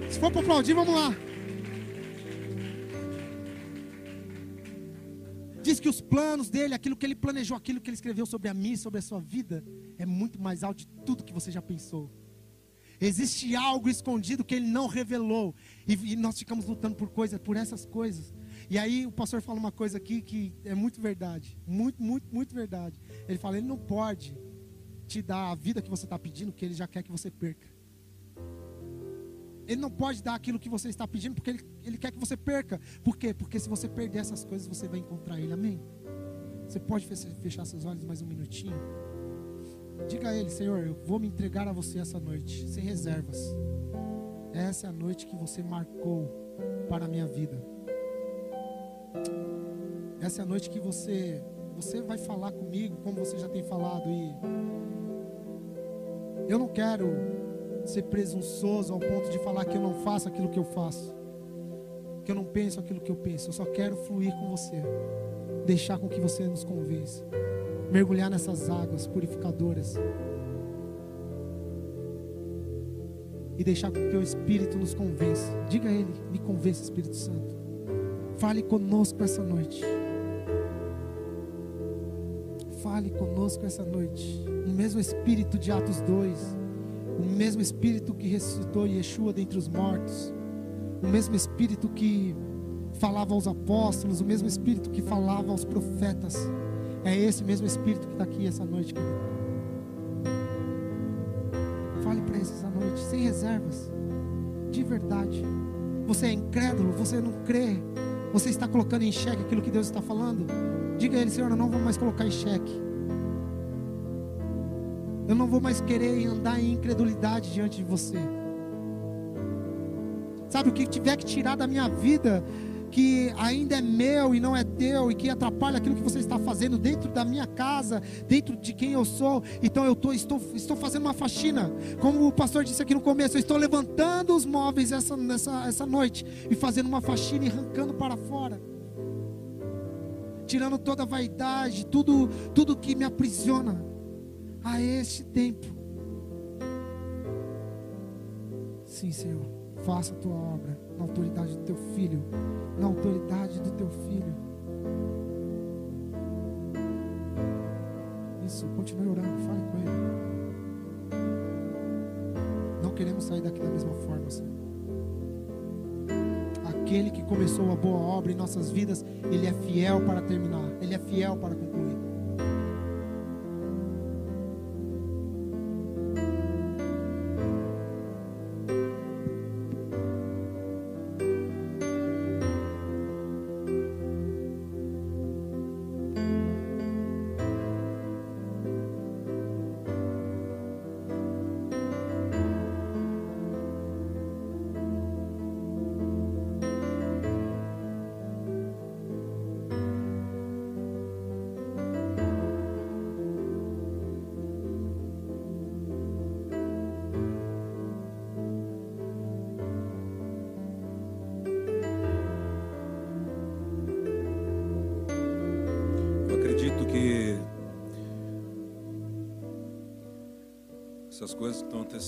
Se for para aplaudir, vamos lá. Diz que os planos dele, aquilo que ele planejou, aquilo que ele escreveu sobre a mim, sobre a sua vida, é muito mais alto de tudo que você já pensou. Existe algo escondido que ele não revelou. E, e nós ficamos lutando por coisas, por essas coisas. E aí o pastor fala uma coisa aqui que é muito verdade. Muito, muito, muito verdade. Ele fala, ele não pode te dar a vida que você está pedindo, que ele já quer que você perca. Ele não pode dar aquilo que você está pedindo, porque ele, ele quer que você perca. Por quê? Porque se você perder essas coisas, você vai encontrar Ele. Amém? Você pode fechar seus olhos mais um minutinho? Diga a Ele, Senhor, eu vou me entregar a você essa noite, sem reservas. Essa é a noite que você marcou para a minha vida. Essa é a noite que você, você vai falar comigo, como você já tem falado. E eu não quero ser presunçoso ao ponto de falar que eu não faço aquilo que eu faço, que eu não penso aquilo que eu penso. Eu só quero fluir com você, deixar com que você nos convença, mergulhar nessas águas purificadoras e deixar com que o Espírito nos convença. Diga a Ele, me convença, Espírito Santo. Fale conosco essa noite. Fale conosco essa noite. O mesmo Espírito de Atos 2 o mesmo Espírito que ressuscitou Yeshua dentre os mortos, o mesmo Espírito que falava aos apóstolos, o mesmo Espírito que falava aos profetas, é esse mesmo Espírito que está aqui essa noite, querido. Fale para esses essa noite, sem reservas, de verdade. Você é incrédulo, você não crê, você está colocando em xeque aquilo que Deus está falando. Diga a Ele, Senhor, eu não vou mais colocar em xeque. Eu não vou mais querer andar em incredulidade diante de você. Sabe o que tiver que tirar da minha vida, que ainda é meu e não é teu, e que atrapalha aquilo que você está fazendo dentro da minha casa, dentro de quem eu sou. Então eu tô, estou, estou fazendo uma faxina. Como o pastor disse aqui no começo, eu estou levantando os móveis essa, essa noite e fazendo uma faxina e arrancando para fora. Tirando toda a vaidade, tudo, tudo que me aprisiona a este tempo. Sim, Senhor, faça a tua obra na autoridade do teu filho, na autoridade do teu filho. Isso, continue orando, fale com ele. Não queremos sair daqui da mesma forma, Senhor. Aquele que começou a boa obra em nossas vidas, ele é fiel para terminar, ele é fiel para concluir.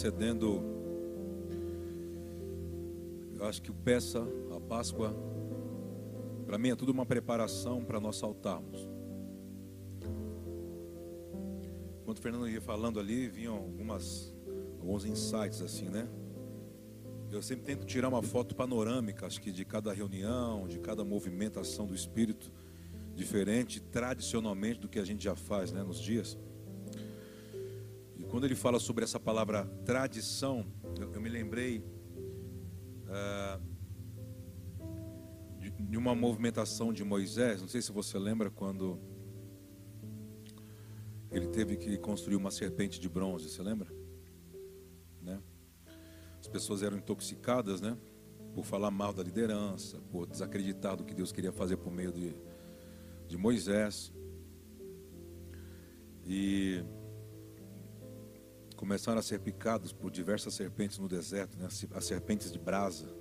Antecedendo. Eu acho que o peça, a Páscoa, para mim é tudo uma preparação para nós saltarmos. Enquanto o Fernando ia falando ali, vinham algumas, alguns insights assim, né? Eu sempre tento tirar uma foto panorâmica, acho que de cada reunião, de cada movimentação do Espírito, diferente tradicionalmente do que a gente já faz né, nos dias. Quando ele fala sobre essa palavra tradição, eu, eu me lembrei uh, de, de uma movimentação de Moisés, não sei se você lembra quando ele teve que construir uma serpente de bronze, você lembra? Né? As pessoas eram intoxicadas, né? Por falar mal da liderança, por desacreditar do que Deus queria fazer por meio de, de Moisés. E começaram a ser picados por diversas serpentes no deserto, né? as serpentes de brasa.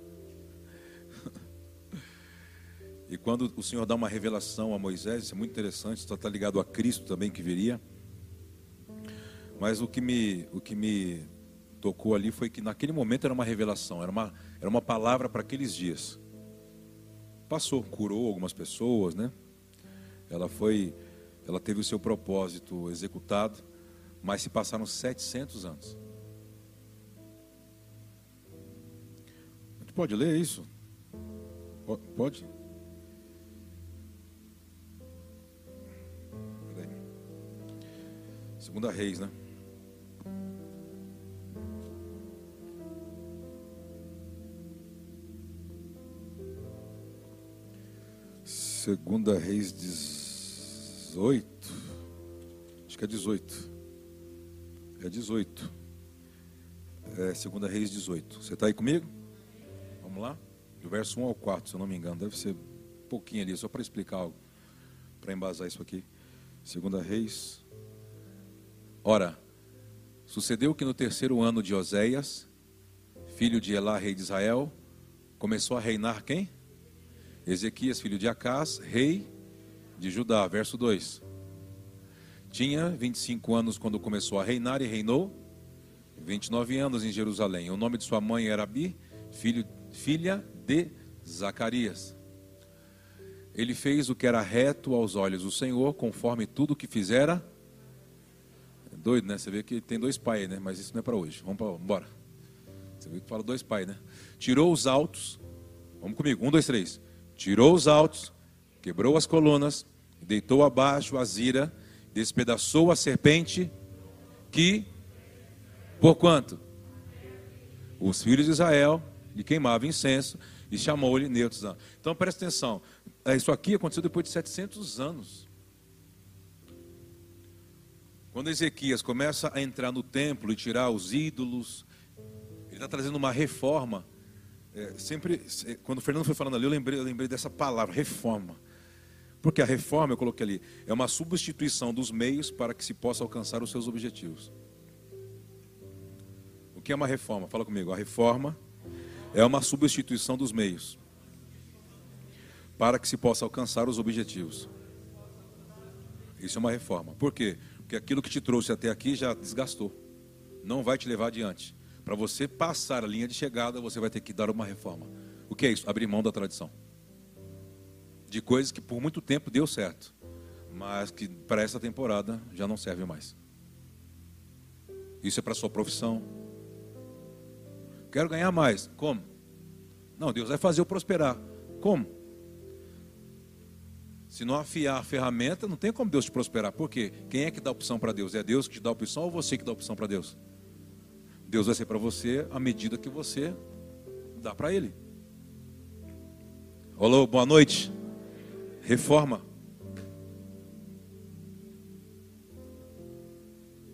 E quando o Senhor dá uma revelação a Moisés, isso é muito interessante, está ligado a Cristo também que viria. Mas o que me, o que me tocou ali foi que naquele momento era uma revelação, era uma, era uma palavra para aqueles dias. Passou, curou algumas pessoas, né? Ela foi, ela teve o seu propósito executado, mas se passaram 700 anos. Gente pode ler isso? Pode? Segunda Reis, né? Segunda Reis 18. Acho que é 18. É 18. É Segunda Reis 18. Você está aí comigo? Vamos lá? Do verso 1 ao 4, se eu não me engano. Deve ser um pouquinho ali, só para explicar algo. Para embasar isso aqui. Segunda Reis. Ora, sucedeu que no terceiro ano de Oséias, filho de Elá, rei de Israel, começou a reinar quem? Ezequias, filho de Acás, rei de Judá, verso 2. Tinha 25 anos quando começou a reinar e reinou 29 anos em Jerusalém. O nome de sua mãe era Abi, filho, filha de Zacarias. Ele fez o que era reto aos olhos do Senhor, conforme tudo o que fizera. É doido, né? Você vê que tem dois pais, né? Mas isso não é para hoje. Vamos para, embora. Você vê que fala dois pais, né? Tirou os altos. Vamos comigo. Um, dois, três tirou os altos, quebrou as colunas, deitou abaixo a zira, despedaçou a serpente, que, por quanto? Os filhos de Israel lhe queimavam incenso e chamou-lhe neutros. Então presta atenção, é, isso aqui aconteceu depois de 700 anos. Quando Ezequias começa a entrar no templo e tirar os ídolos, ele está trazendo uma reforma é, sempre, quando o Fernando foi falando ali, eu lembrei, eu lembrei dessa palavra, reforma. Porque a reforma, eu coloquei ali, é uma substituição dos meios para que se possa alcançar os seus objetivos. O que é uma reforma? Fala comigo. A reforma é uma substituição dos meios para que se possa alcançar os objetivos. Isso é uma reforma. Por quê? Porque aquilo que te trouxe até aqui já desgastou. Não vai te levar adiante. Para você passar a linha de chegada, você vai ter que dar uma reforma. O que é isso? Abrir mão da tradição. De coisas que por muito tempo deu certo, mas que para essa temporada já não serve mais. Isso é para sua profissão. Quero ganhar mais. Como? Não, Deus vai fazer eu prosperar. Como? Se não afiar a ferramenta, não tem como Deus te prosperar. Por quê? Quem é que dá opção para Deus? É Deus que te dá opção ou você que dá opção para Deus? Deus vai ser para você a medida que você dá para Ele. Olá, boa noite. Reforma.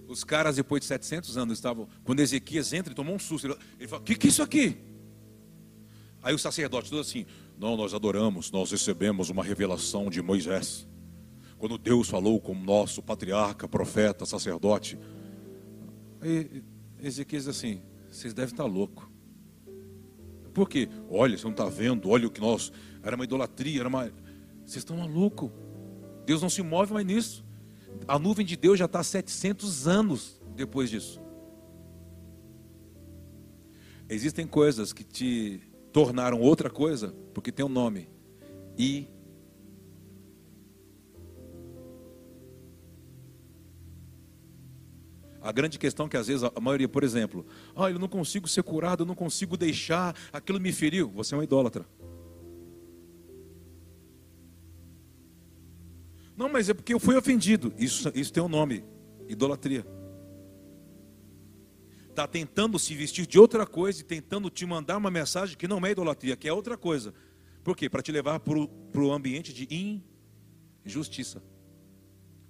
Os caras, depois de 700 anos, estavam. Quando Ezequias entra, ele tomou um susto. Ele, falou: O que, que é isso aqui? Aí o sacerdote, tudo assim: Não, nós adoramos, nós recebemos uma revelação de Moisés. Quando Deus falou com o nosso patriarca, profeta, sacerdote. Aí Ezequias assim: vocês devem estar louco. Por quê? Olha, você não está vendo, olha o que nós. Era uma idolatria, era uma. Vocês estão malucos. Deus não se move mais nisso. A nuvem de Deus já está há 700 anos depois disso. Existem coisas que te tornaram outra coisa porque tem um nome. E A grande questão é que às vezes a maioria, por exemplo, ah, eu não consigo ser curado, eu não consigo deixar, aquilo me feriu. Você é um idólatra. Mas é porque eu fui ofendido. Isso, isso tem um nome: idolatria. Está tentando se vestir de outra coisa e tentando te mandar uma mensagem que não é idolatria, que é outra coisa. Por quê? Para te levar para o ambiente de injustiça.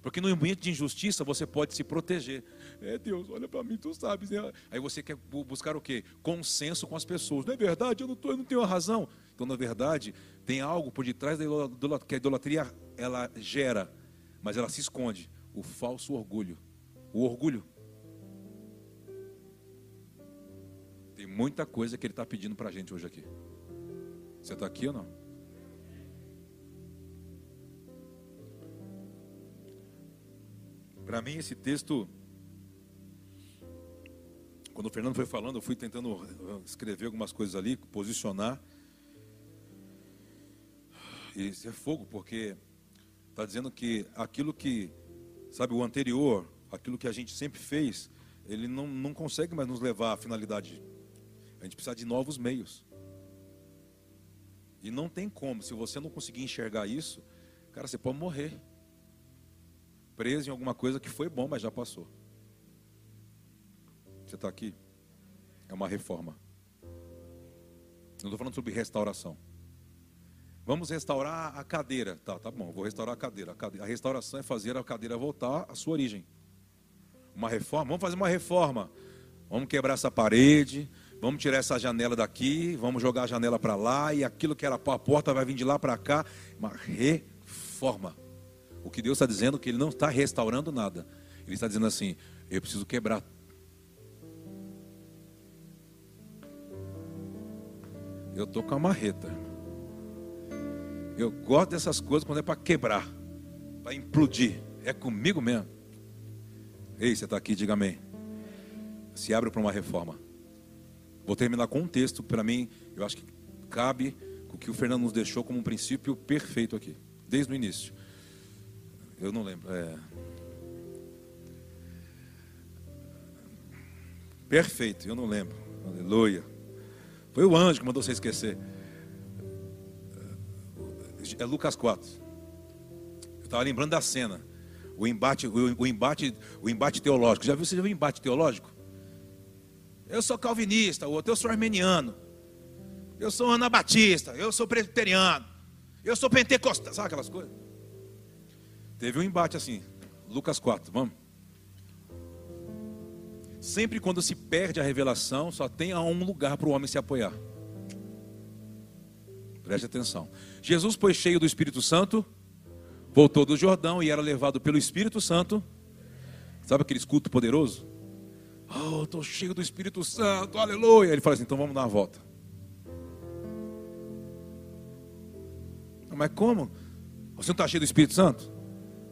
Porque no ambiente de injustiça você pode se proteger. É Deus, olha para mim, tu sabes. Né? Aí você quer buscar o quê? Consenso com as pessoas. Não é verdade? Eu não, tô, eu não tenho a razão. Então, na verdade, tem algo por detrás da idolatria, que a idolatria ela gera, mas ela se esconde. O falso orgulho. O orgulho. Tem muita coisa que ele está pedindo para a gente hoje aqui. Você está aqui ou não? Para mim, esse texto, quando o Fernando foi falando, eu fui tentando escrever algumas coisas ali, posicionar. Isso é fogo, porque está dizendo que aquilo que, sabe, o anterior, aquilo que a gente sempre fez, ele não, não consegue mais nos levar à finalidade. A gente precisa de novos meios. E não tem como, se você não conseguir enxergar isso, cara, você pode morrer. Preso em alguma coisa que foi bom, mas já passou. Você está aqui? É uma reforma. Não estou falando sobre restauração. Vamos restaurar a cadeira. Tá, tá bom, vou restaurar a cadeira. a restauração é fazer a cadeira voltar à sua origem. Uma reforma, vamos fazer uma reforma. Vamos quebrar essa parede, Vamos tirar essa janela daqui, vamos jogar a janela para lá e aquilo que era a porta vai vir de lá para cá. Uma reforma. O que Deus está dizendo é que Ele não está restaurando nada. Ele está dizendo assim: eu preciso quebrar. Eu estou com a marreta. Eu gosto dessas coisas quando é para quebrar, para implodir. É comigo mesmo. Ei, você está aqui, diga amém. Se abre para uma reforma. Vou terminar com um texto, para mim, eu acho que cabe o que o Fernando nos deixou como um princípio perfeito aqui, desde o início. Eu não lembro. É... Perfeito, eu não lembro. Aleluia. Foi o anjo que mandou você esquecer. É Lucas 4. Eu estava lembrando da cena. O embate, o, embate, o embate teológico. Já viu? Você já viu embate teológico? Eu sou calvinista, o outro eu sou armeniano. Eu sou anabatista, eu sou presbiteriano. Eu sou pentecostal, sabe aquelas coisas? Teve um embate assim, Lucas 4, vamos. Sempre quando se perde a revelação, só tem um lugar para o homem se apoiar. Preste atenção. Jesus, pois cheio do Espírito Santo, voltou do Jordão e era levado pelo Espírito Santo. Sabe aquele escuto poderoso? Oh, estou cheio do Espírito Santo, aleluia. Ele fala assim: então vamos dar uma volta. Mas como? Você não está cheio do Espírito Santo?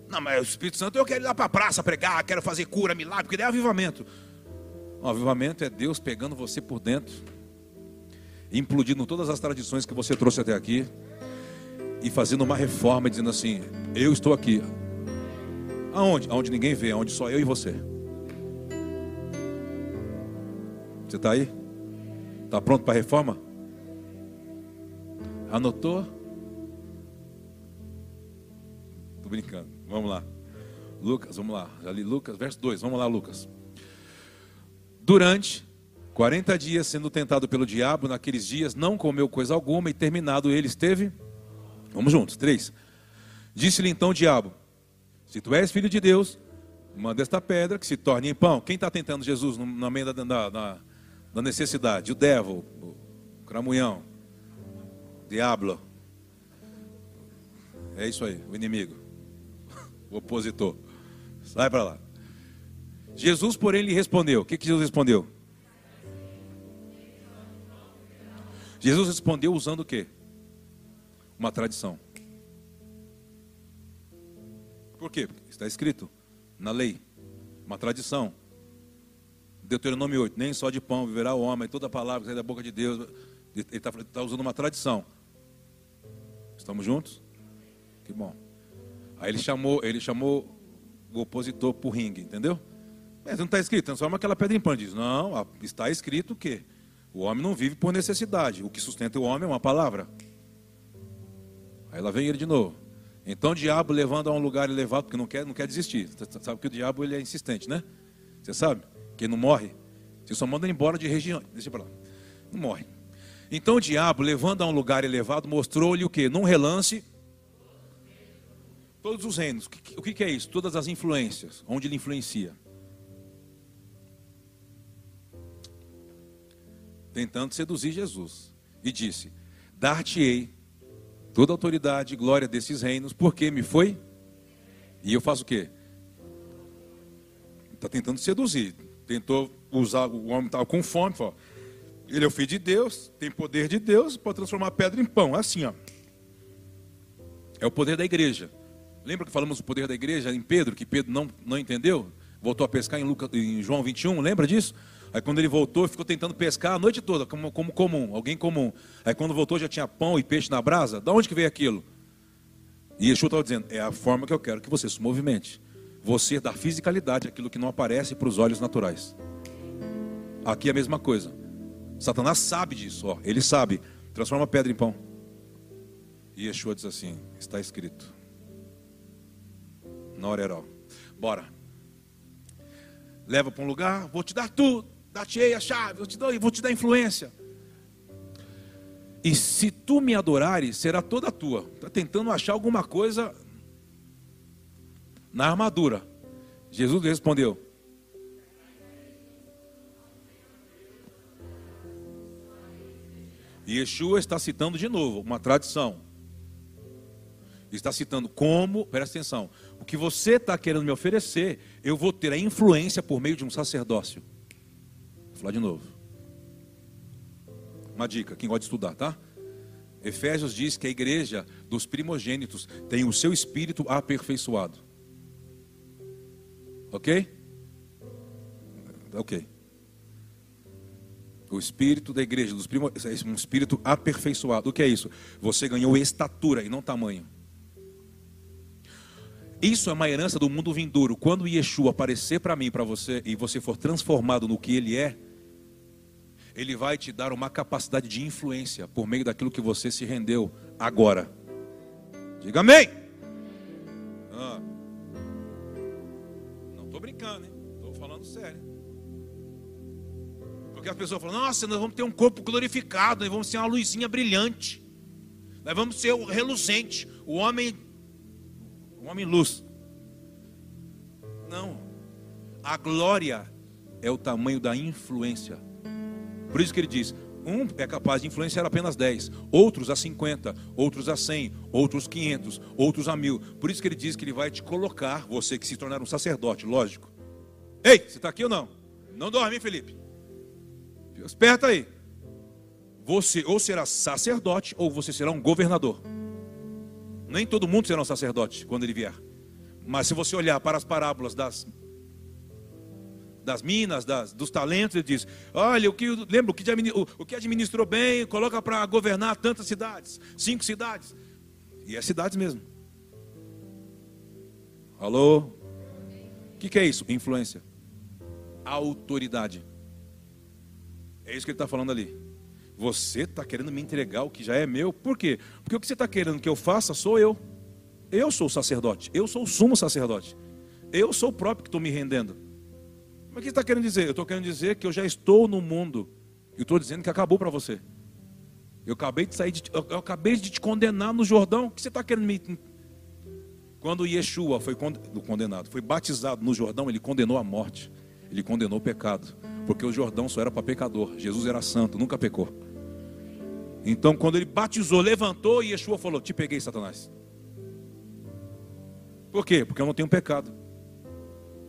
Não, mas o Espírito Santo eu quero ir lá para a praça pregar, quero fazer cura, milagre, porque daí é avivamento. O avivamento é Deus pegando você por dentro, implodindo todas as tradições que você trouxe até aqui e fazendo uma reforma, dizendo assim: Eu estou aqui. Aonde? Aonde ninguém vê, aonde só eu e você. Você está aí? Está pronto para a reforma? Anotou? Estou brincando. Vamos lá. Lucas, vamos lá. Já li Lucas, verso 2. Vamos lá, Lucas. Durante 40 dias sendo tentado pelo diabo, naqueles dias não comeu coisa alguma e terminado ele esteve. Vamos juntos. 3. Disse-lhe então o diabo: Se tu és filho de Deus, manda esta pedra que se torne em pão. Quem está tentando Jesus no meio da, da, da da necessidade. O devil, o cramunhão, o diabo. É isso aí, o inimigo, o opositor. Sai para lá. Jesus, porém, lhe respondeu. O que, que Jesus respondeu? Jesus respondeu usando o quê? Uma tradição. Por quê? Está escrito na lei, uma tradição. Deuteronômio 8, nem só de pão viverá o homem, toda palavra que sai da boca de Deus. Ele está tá usando uma tradição. Estamos juntos? Que bom. Aí ele chamou, ele chamou o opositor para o ringue, entendeu? Mas não está escrito, transforma aquela pedra em pão. Diz, não, está escrito o quê? O homem não vive por necessidade. O que sustenta o homem é uma palavra. Aí lá vem ele de novo. Então o diabo levando a um lugar elevado, porque não quer, não quer desistir. Você sabe que o diabo ele é insistente, né? Você sabe? Que ele não morre. Você só manda ele embora de região. Deixa para lá. Não morre. Então o diabo, levando a um lugar elevado, mostrou-lhe o que? Num relance, todos os reinos. O que é isso? Todas as influências, onde ele influencia. Tentando seduzir Jesus. E disse: Dar-te-ei toda a autoridade e glória desses reinos, porque me foi. E eu faço o quê? Está tentando seduzir. Tentou usar, o homem estava com fome, falou, ele é o filho de Deus, tem poder de Deus, pode transformar pedra em pão. Assim, ó. É o poder da igreja. Lembra que falamos do poder da igreja em Pedro, que Pedro não, não entendeu? Voltou a pescar em, em João 21, lembra disso? Aí quando ele voltou, ficou tentando pescar a noite toda, como, como comum, alguém comum. Aí quando voltou já tinha pão e peixe na brasa. Da onde que veio aquilo? E Yeshua estava dizendo, é a forma que eu quero que você se movimente. Você dá fisicalidade àquilo que não aparece para os olhos naturais. Aqui é a mesma coisa. Satanás sabe disso, ó. ele sabe. Transforma pedra em pão. E Yeshua diz assim: está escrito. Na hora Bora. Leva para um lugar, vou te dar tudo. Dá-te a chave, vou te, dar, vou te dar influência. E se tu me adorares, será toda tua. Está tentando achar alguma coisa na armadura. Jesus respondeu: E Yeshua está citando de novo uma tradição. Está citando como, presta atenção, o que você está querendo me oferecer, eu vou ter a influência por meio de um sacerdócio. Vou falar de novo. Uma dica, quem gosta de estudar, tá? Efésios diz que a igreja dos primogênitos tem o seu espírito aperfeiçoado. Ok? Ok. O espírito da igreja, dos primos, um espírito aperfeiçoado. O que é isso? Você ganhou estatura e não tamanho. Isso é uma herança do mundo vindouro. Quando Yeshua aparecer para mim, para você, e você for transformado no que ele é, ele vai te dar uma capacidade de influência por meio daquilo que você se rendeu agora. Diga amém. Ah. Não estou brincando? Estou falando sério. Porque as pessoas falam, nossa, nós vamos ter um corpo glorificado, nós vamos ser uma luzinha brilhante, nós vamos ser o reluzente, o homem, o homem luz. Não, a glória é o tamanho da influência. Por isso que ele diz: um é capaz de influenciar apenas 10, outros a 50, outros a 100, outros 500, outros a mil. Por isso que ele diz que ele vai te colocar, você que se tornar um sacerdote, lógico. Ei, você está aqui ou não? Não dorme, Felipe. Esperta aí. Você ou será sacerdote ou você será um governador. Nem todo mundo será um sacerdote quando ele vier. Mas se você olhar para as parábolas das das minas, das, dos talentos, ele diz: Olha, o que lembra o que, o, o que administrou bem, coloca para governar tantas cidades, cinco cidades. E é cidades mesmo. Alô? O que, que é isso? Influência. Autoridade. É isso que ele está falando ali. Você está querendo me entregar o que já é meu. Por quê? Porque o que você está querendo que eu faça sou eu. Eu sou o sacerdote. Eu sou o sumo sacerdote. Eu sou o próprio que estou me rendendo. Mas o que está querendo dizer? Eu estou querendo dizer que eu já estou no mundo. E estou dizendo que acabou para você. Eu acabei de sair, de, eu acabei de te condenar no Jordão. O que você está querendo me. Quando Yeshua foi condenado, foi batizado no Jordão, ele condenou a morte. Ele condenou o pecado. Porque o Jordão só era para pecador. Jesus era santo, nunca pecou. Então, quando ele batizou, levantou e Yeshua falou: Te peguei, Satanás. Por quê? Porque eu não tenho pecado.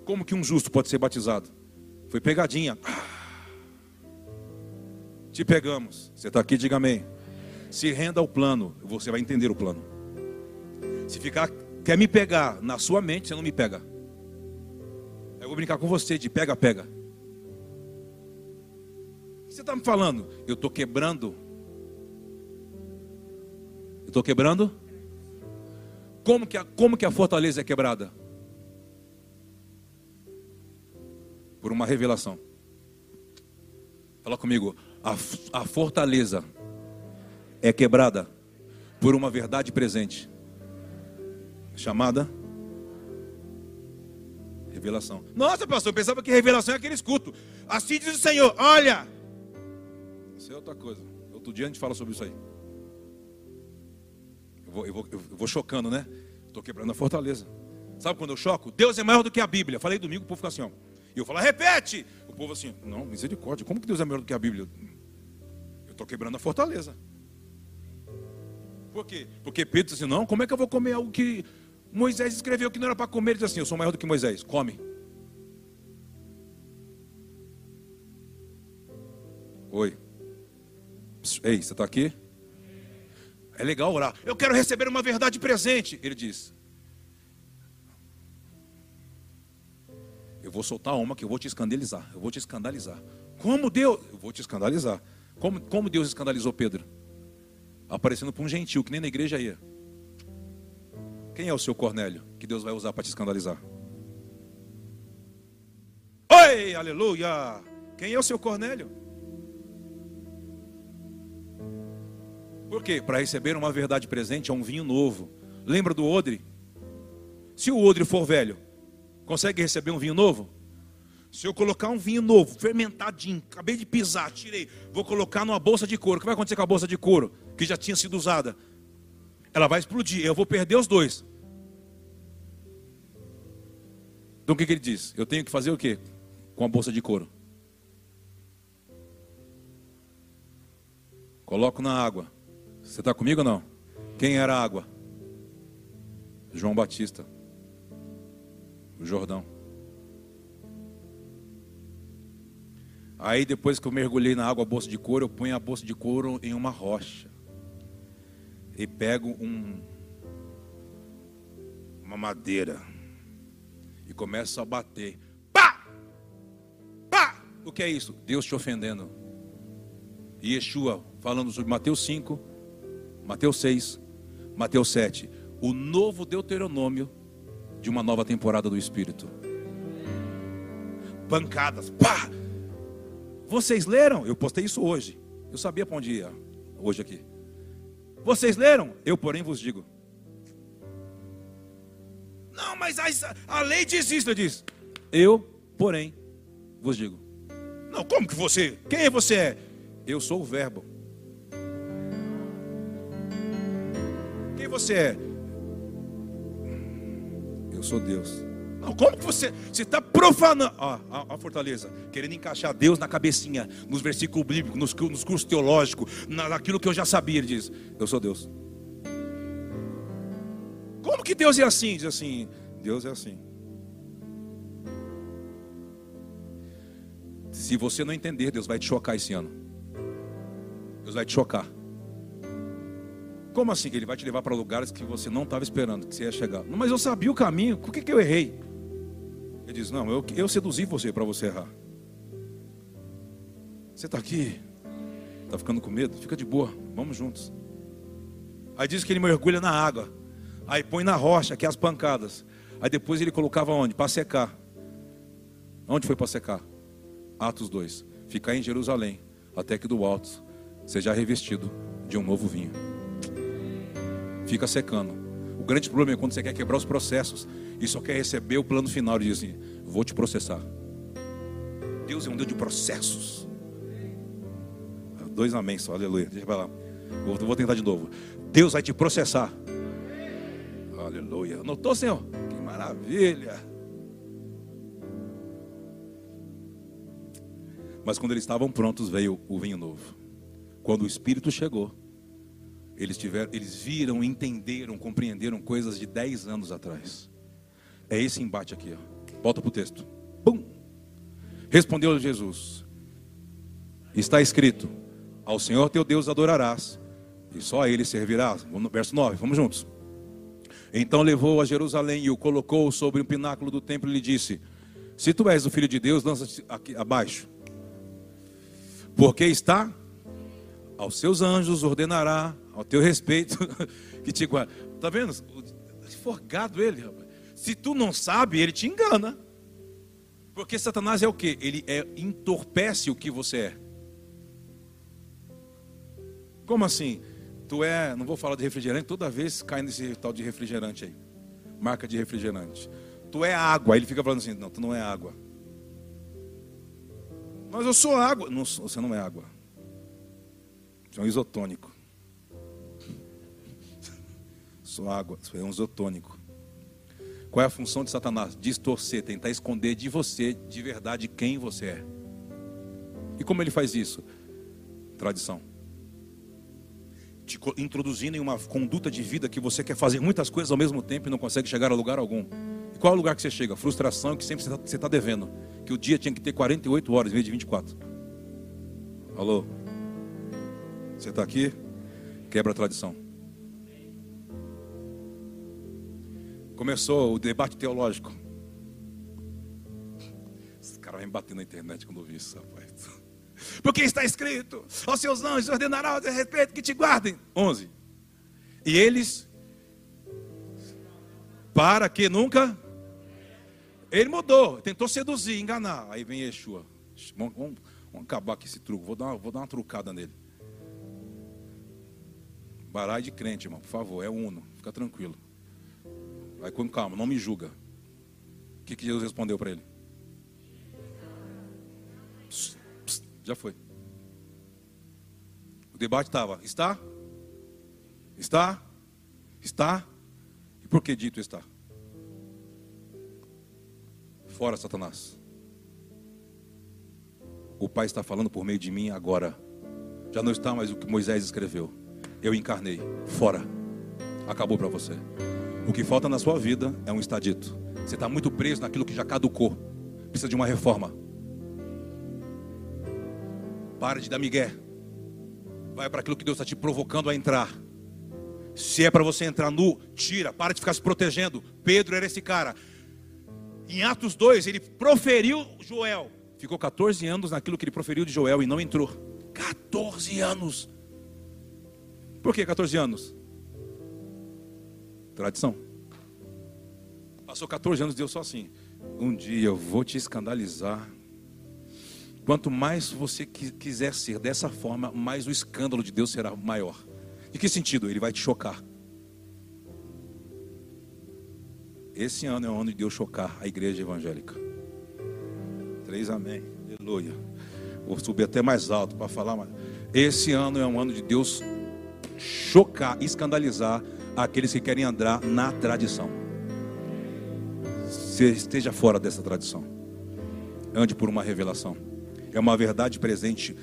Como que um justo pode ser batizado? Foi pegadinha. Te pegamos. Você está aqui, diga amém. Se renda ao plano, você vai entender o plano. Se ficar, quer me pegar na sua mente, você não me pega. Eu vou brincar com você de pega-pega você está me falando? Eu estou quebrando. Eu estou quebrando? Como que, a, como que a fortaleza é quebrada? Por uma revelação. Fala comigo. A, a fortaleza é quebrada por uma verdade presente. Chamada revelação. Nossa, pastor, eu pensava que revelação é aquele escuto. Assim diz o Senhor: olha. Isso é outra coisa. Outro dia a gente fala sobre isso aí. Eu vou, eu vou, eu vou chocando, né? Estou quebrando a fortaleza. Sabe quando eu choco? Deus é maior do que a Bíblia. Falei domingo, o povo fica assim, ó. E eu falo, repete! O povo assim, não, misericórdia, como que Deus é maior do que a Bíblia? Eu estou quebrando a fortaleza. Por quê? Porque Pedro disse assim, não, como é que eu vou comer algo que Moisés escreveu que não era para comer? Ele disse assim, eu sou maior do que Moisés, come. Oi. Ei, você está aqui? É legal orar. Eu quero receber uma verdade presente. Ele diz: Eu vou soltar uma que eu vou te escandalizar. Eu vou te escandalizar. Como Deus? Eu vou te escandalizar. Como, como Deus escandalizou Pedro? Aparecendo para um gentil que nem na igreja ia. Quem é o seu Cornélio que Deus vai usar para te escandalizar? Oi, aleluia! Quem é o seu Cornélio? Por quê? Para receber uma verdade presente é um vinho novo. Lembra do odre? Se o odre for velho, Consegue receber um vinho novo? Se eu colocar um vinho novo, fermentadinho, acabei de pisar, tirei, vou colocar numa bolsa de couro. O que vai acontecer com a bolsa de couro que já tinha sido usada? Ela vai explodir, eu vou perder os dois. Então o que, que ele diz? Eu tenho que fazer o quê com a bolsa de couro? Coloco na água. Você está comigo ou não? Quem era a água? João Batista o Jordão. Aí depois que eu mergulhei na água, a bolsa de couro, eu ponho a bolsa de couro em uma rocha. E pego um, uma madeira. E começo a bater. Pá! Pá! O que é isso? Deus te ofendendo. E Yeshua falando sobre Mateus 5, Mateus 6, Mateus 7. O novo Deuteronômio de uma nova temporada do Espírito. Pancadas, pá! Vocês leram? Eu postei isso hoje. Eu sabia para onde ia hoje aqui. Vocês leram? Eu, porém, vos digo. Não, mas a, a lei diz isso, eu disse. Eu, porém, vos digo. Não, como que você? Quem é você é? Eu sou o verbo. Quem você é? Sou Deus. Não, como que você está profanando a, a, a, fortaleza? Querendo encaixar Deus na cabecinha, nos versículos bíblicos, nos, nos cursos teológicos, na, naquilo que eu já sabia. Ele diz: Eu sou Deus. Como que Deus é assim? Diz assim: Deus é assim. Se você não entender, Deus vai te chocar esse ano. Deus vai te chocar. Como assim? Que ele vai te levar para lugares que você não estava esperando que você ia chegar. Mas eu sabia o caminho, por que, que eu errei? Ele diz: Não, eu, eu seduzi você para você errar. Você está aqui, está ficando com medo? Fica de boa, vamos juntos. Aí diz que ele mergulha na água, aí põe na rocha, que é as pancadas. Aí depois ele colocava onde? Para secar. Onde foi para secar? Atos 2. Ficar em Jerusalém, até que do alto seja revestido de um novo vinho fica secando. O grande problema é quando você quer quebrar os processos e só quer receber o plano final e diz assim: vou te processar. Deus é um Deus de processos. Dois amém só, aleluia. Deixa eu lá. Vou, vou tentar de novo. Deus vai te processar. Aleluia. Notou, Senhor? Que maravilha. Mas quando eles estavam prontos, veio o vinho novo. Quando o Espírito chegou, eles, tiveram, eles viram, entenderam, compreenderam coisas de 10 anos atrás. É esse embate aqui. Ó. Volta para o texto. Pum. Respondeu Jesus: Está escrito: Ao Senhor teu Deus adorarás, e só a Ele servirás. Vamos no verso 9, vamos juntos. Então levou a Jerusalém e o colocou sobre o pináculo do templo e lhe disse: Se tu és o filho de Deus, lança-te abaixo. Porque está aos seus anjos ordenará ao teu respeito, que te guarda. Está vendo? Forgado ele, rapaz. Se tu não sabe, ele te engana. Porque Satanás é o que? Ele é, entorpece o que você é. Como assim? Tu é, não vou falar de refrigerante, toda vez cai nesse tal de refrigerante aí. Marca de refrigerante. Tu é água. Aí ele fica falando assim: não, tu não é água. Mas eu sou água. Não, você não é água. Você é um isotônico. Sou água, você é um isotônico. Qual é a função de Satanás? Distorcer, tentar esconder de você, de verdade, quem você é. E como ele faz isso? Tradição. Te introduzindo em uma conduta de vida que você quer fazer muitas coisas ao mesmo tempo e não consegue chegar a lugar algum. E qual é o lugar que você chega? Frustração que sempre você está tá devendo. Que o dia tinha que ter 48 horas em vez de 24. Alô? Você está aqui? Quebra a tradição. Começou o debate teológico. Os caras vêm bater na internet quando eu vi isso, rapaz. Porque está escrito: aos seus anjos ordenará a respeito que te guardem. 11. E eles, para que nunca ele mudou, tentou seduzir, enganar. Aí vem Yeshua. Vamos, vamos, vamos acabar com esse truque. Vou dar, uma, vou dar uma trucada nele. Barai de crente, irmão, por favor. É uno. Fica tranquilo. Vai com calma, não me julga. O que, que Jesus respondeu para ele? Já foi. O debate estava: está? Está? Está? E por que dito está? Fora, Satanás. O Pai está falando por meio de mim agora. Já não está mais o que Moisés escreveu. Eu encarnei. Fora. Acabou para você. O que falta na sua vida é um estadito. Você está muito preso naquilo que já caducou. Precisa de uma reforma. Para de dar migué. Vai para aquilo que Deus está te provocando a entrar. Se é para você entrar nu, tira. Para de ficar se protegendo. Pedro era esse cara. Em Atos 2, ele proferiu Joel. Ficou 14 anos naquilo que ele proferiu de Joel e não entrou. 14 anos. Por que 14 anos? Tradição. Passou 14 anos, Deus só assim. Um dia eu vou te escandalizar. Quanto mais você quiser ser dessa forma, mais o escândalo de Deus será maior. Em que sentido? Ele vai te chocar. Esse ano é o ano de Deus chocar a igreja evangélica. Três amém. Aleluia. Vou subir até mais alto para falar, mas esse ano é um ano de Deus chocar, escandalizar aqueles que querem andar na tradição. Você esteja fora dessa tradição. Ande por uma revelação. É uma verdade presente.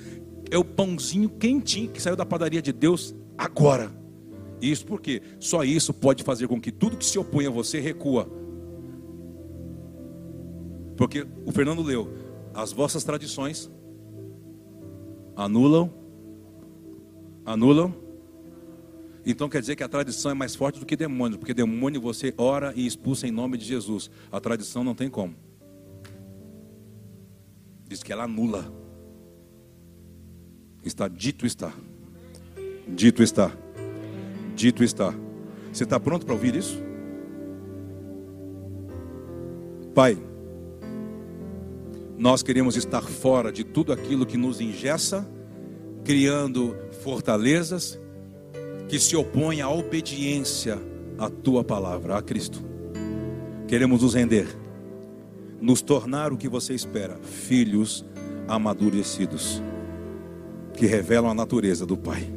É o pãozinho quentinho que saiu da padaria de Deus agora. Isso porque só isso pode fazer com que tudo que se opõe a você recua. Porque o Fernando leu, as vossas tradições anulam, anulam. Então quer dizer que a tradição é mais forte do que demônio, porque demônio você ora e expulsa em nome de Jesus. A tradição não tem como. Diz que ela anula. Está dito está. Dito está. Dito está. Você está pronto para ouvir isso? Pai, nós queremos estar fora de tudo aquilo que nos ingessa, criando fortalezas que se opõem à obediência à tua palavra, a Cristo. Queremos nos render, nos tornar o que você espera, filhos amadurecidos, que revelam a natureza do Pai.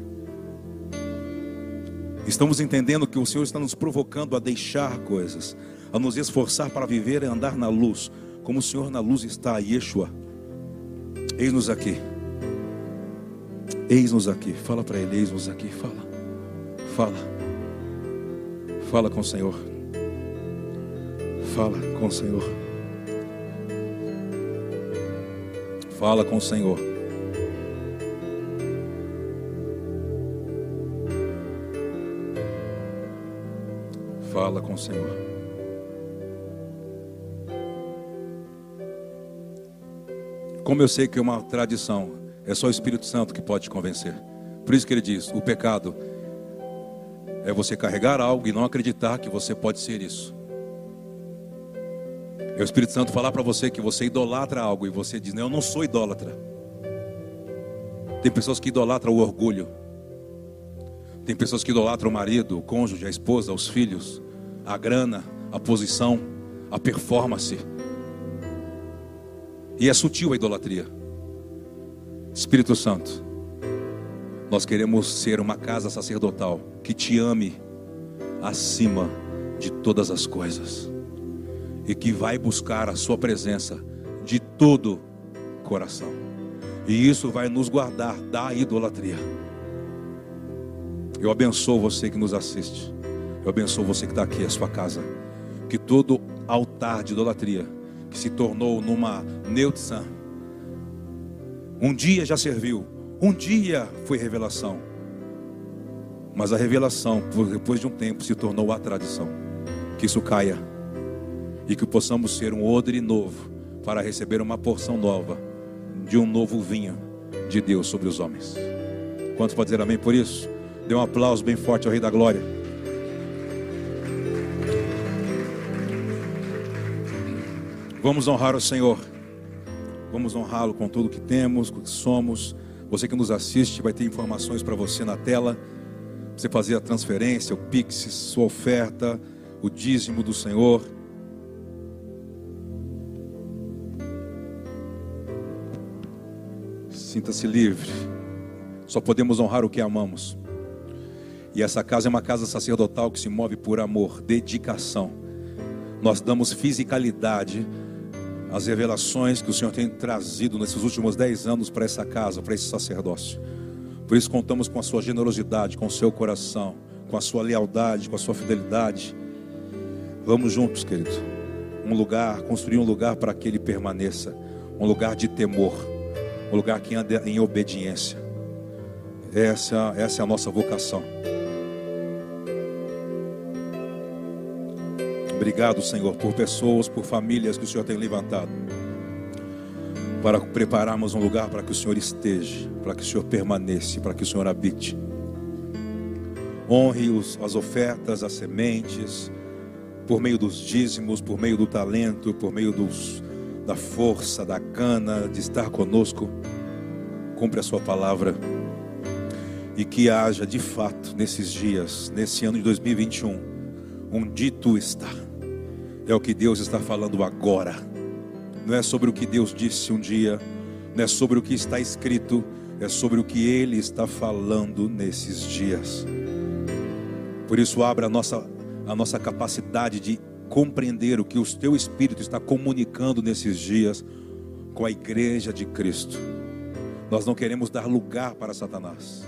Estamos entendendo que o Senhor está nos provocando a deixar coisas, a nos esforçar para viver e andar na luz, como o Senhor na luz está, Yeshua. Eis-nos aqui. Eis-nos aqui. Fala para ele, eis-nos aqui. Fala. Fala. Fala com o Senhor. Fala com o Senhor. Fala com o Senhor. Fala com o Senhor. Como eu sei que é uma tradição, é só o Espírito Santo que pode te convencer. Por isso que ele diz: o pecado é você carregar algo e não acreditar que você pode ser isso. É o Espírito Santo falar para você que você idolatra algo e você diz: Não, eu não sou idólatra. Tem pessoas que idolatram o orgulho. Tem pessoas que idolatram o marido, o cônjuge, a esposa, os filhos, a grana, a posição, a performance. E é sutil a idolatria. Espírito Santo, nós queremos ser uma casa sacerdotal que te ame acima de todas as coisas e que vai buscar a Sua presença de todo coração. E isso vai nos guardar da idolatria. Eu abençoo você que nos assiste. Eu abençoo você que está aqui, a sua casa. Que todo altar de idolatria que se tornou numa Neutsan, um dia já serviu, um dia foi revelação, mas a revelação, depois de um tempo, se tornou a tradição. Que isso caia e que possamos ser um odre novo para receber uma porção nova de um novo vinho de Deus sobre os homens. Quantos podem dizer amém por isso? Dê um aplauso bem forte ao Rei da Glória. Vamos honrar o Senhor. Vamos honrá-lo com tudo que temos, com o que somos. Você que nos assiste vai ter informações para você na tela. Você fazer a transferência, o Pix, sua oferta, o dízimo do Senhor. Sinta-se livre. Só podemos honrar o que amamos. E essa casa é uma casa sacerdotal que se move por amor, dedicação. Nós damos fisicalidade às revelações que o Senhor tem trazido nesses últimos dez anos para essa casa, para esse sacerdócio. Por isso contamos com a sua generosidade, com o seu coração, com a sua lealdade, com a sua fidelidade. Vamos juntos, querido. Um lugar, construir um lugar para que ele permaneça, um lugar de temor um lugar que anda em obediência. Essa, essa é a nossa vocação. Obrigado, Senhor, por pessoas, por famílias que o Senhor tem levantado. Para prepararmos um lugar para que o Senhor esteja, para que o Senhor permaneça, para que o Senhor habite. Honre os, as ofertas, as sementes, por meio dos dízimos, por meio do talento, por meio dos, da força, da gana de estar conosco. Cumpre a sua palavra. E que haja de fato nesses dias, nesse ano de 2021, um dito está. É o que Deus está falando agora. Não é sobre o que Deus disse um dia, não é sobre o que está escrito, é sobre o que Ele está falando nesses dias. Por isso, abra a nossa, a nossa capacidade de compreender o que o teu Espírito está comunicando nesses dias com a igreja de Cristo. Nós não queremos dar lugar para Satanás.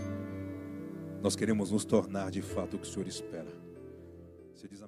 Nós queremos nos tornar de fato o que o Senhor espera. Você diz?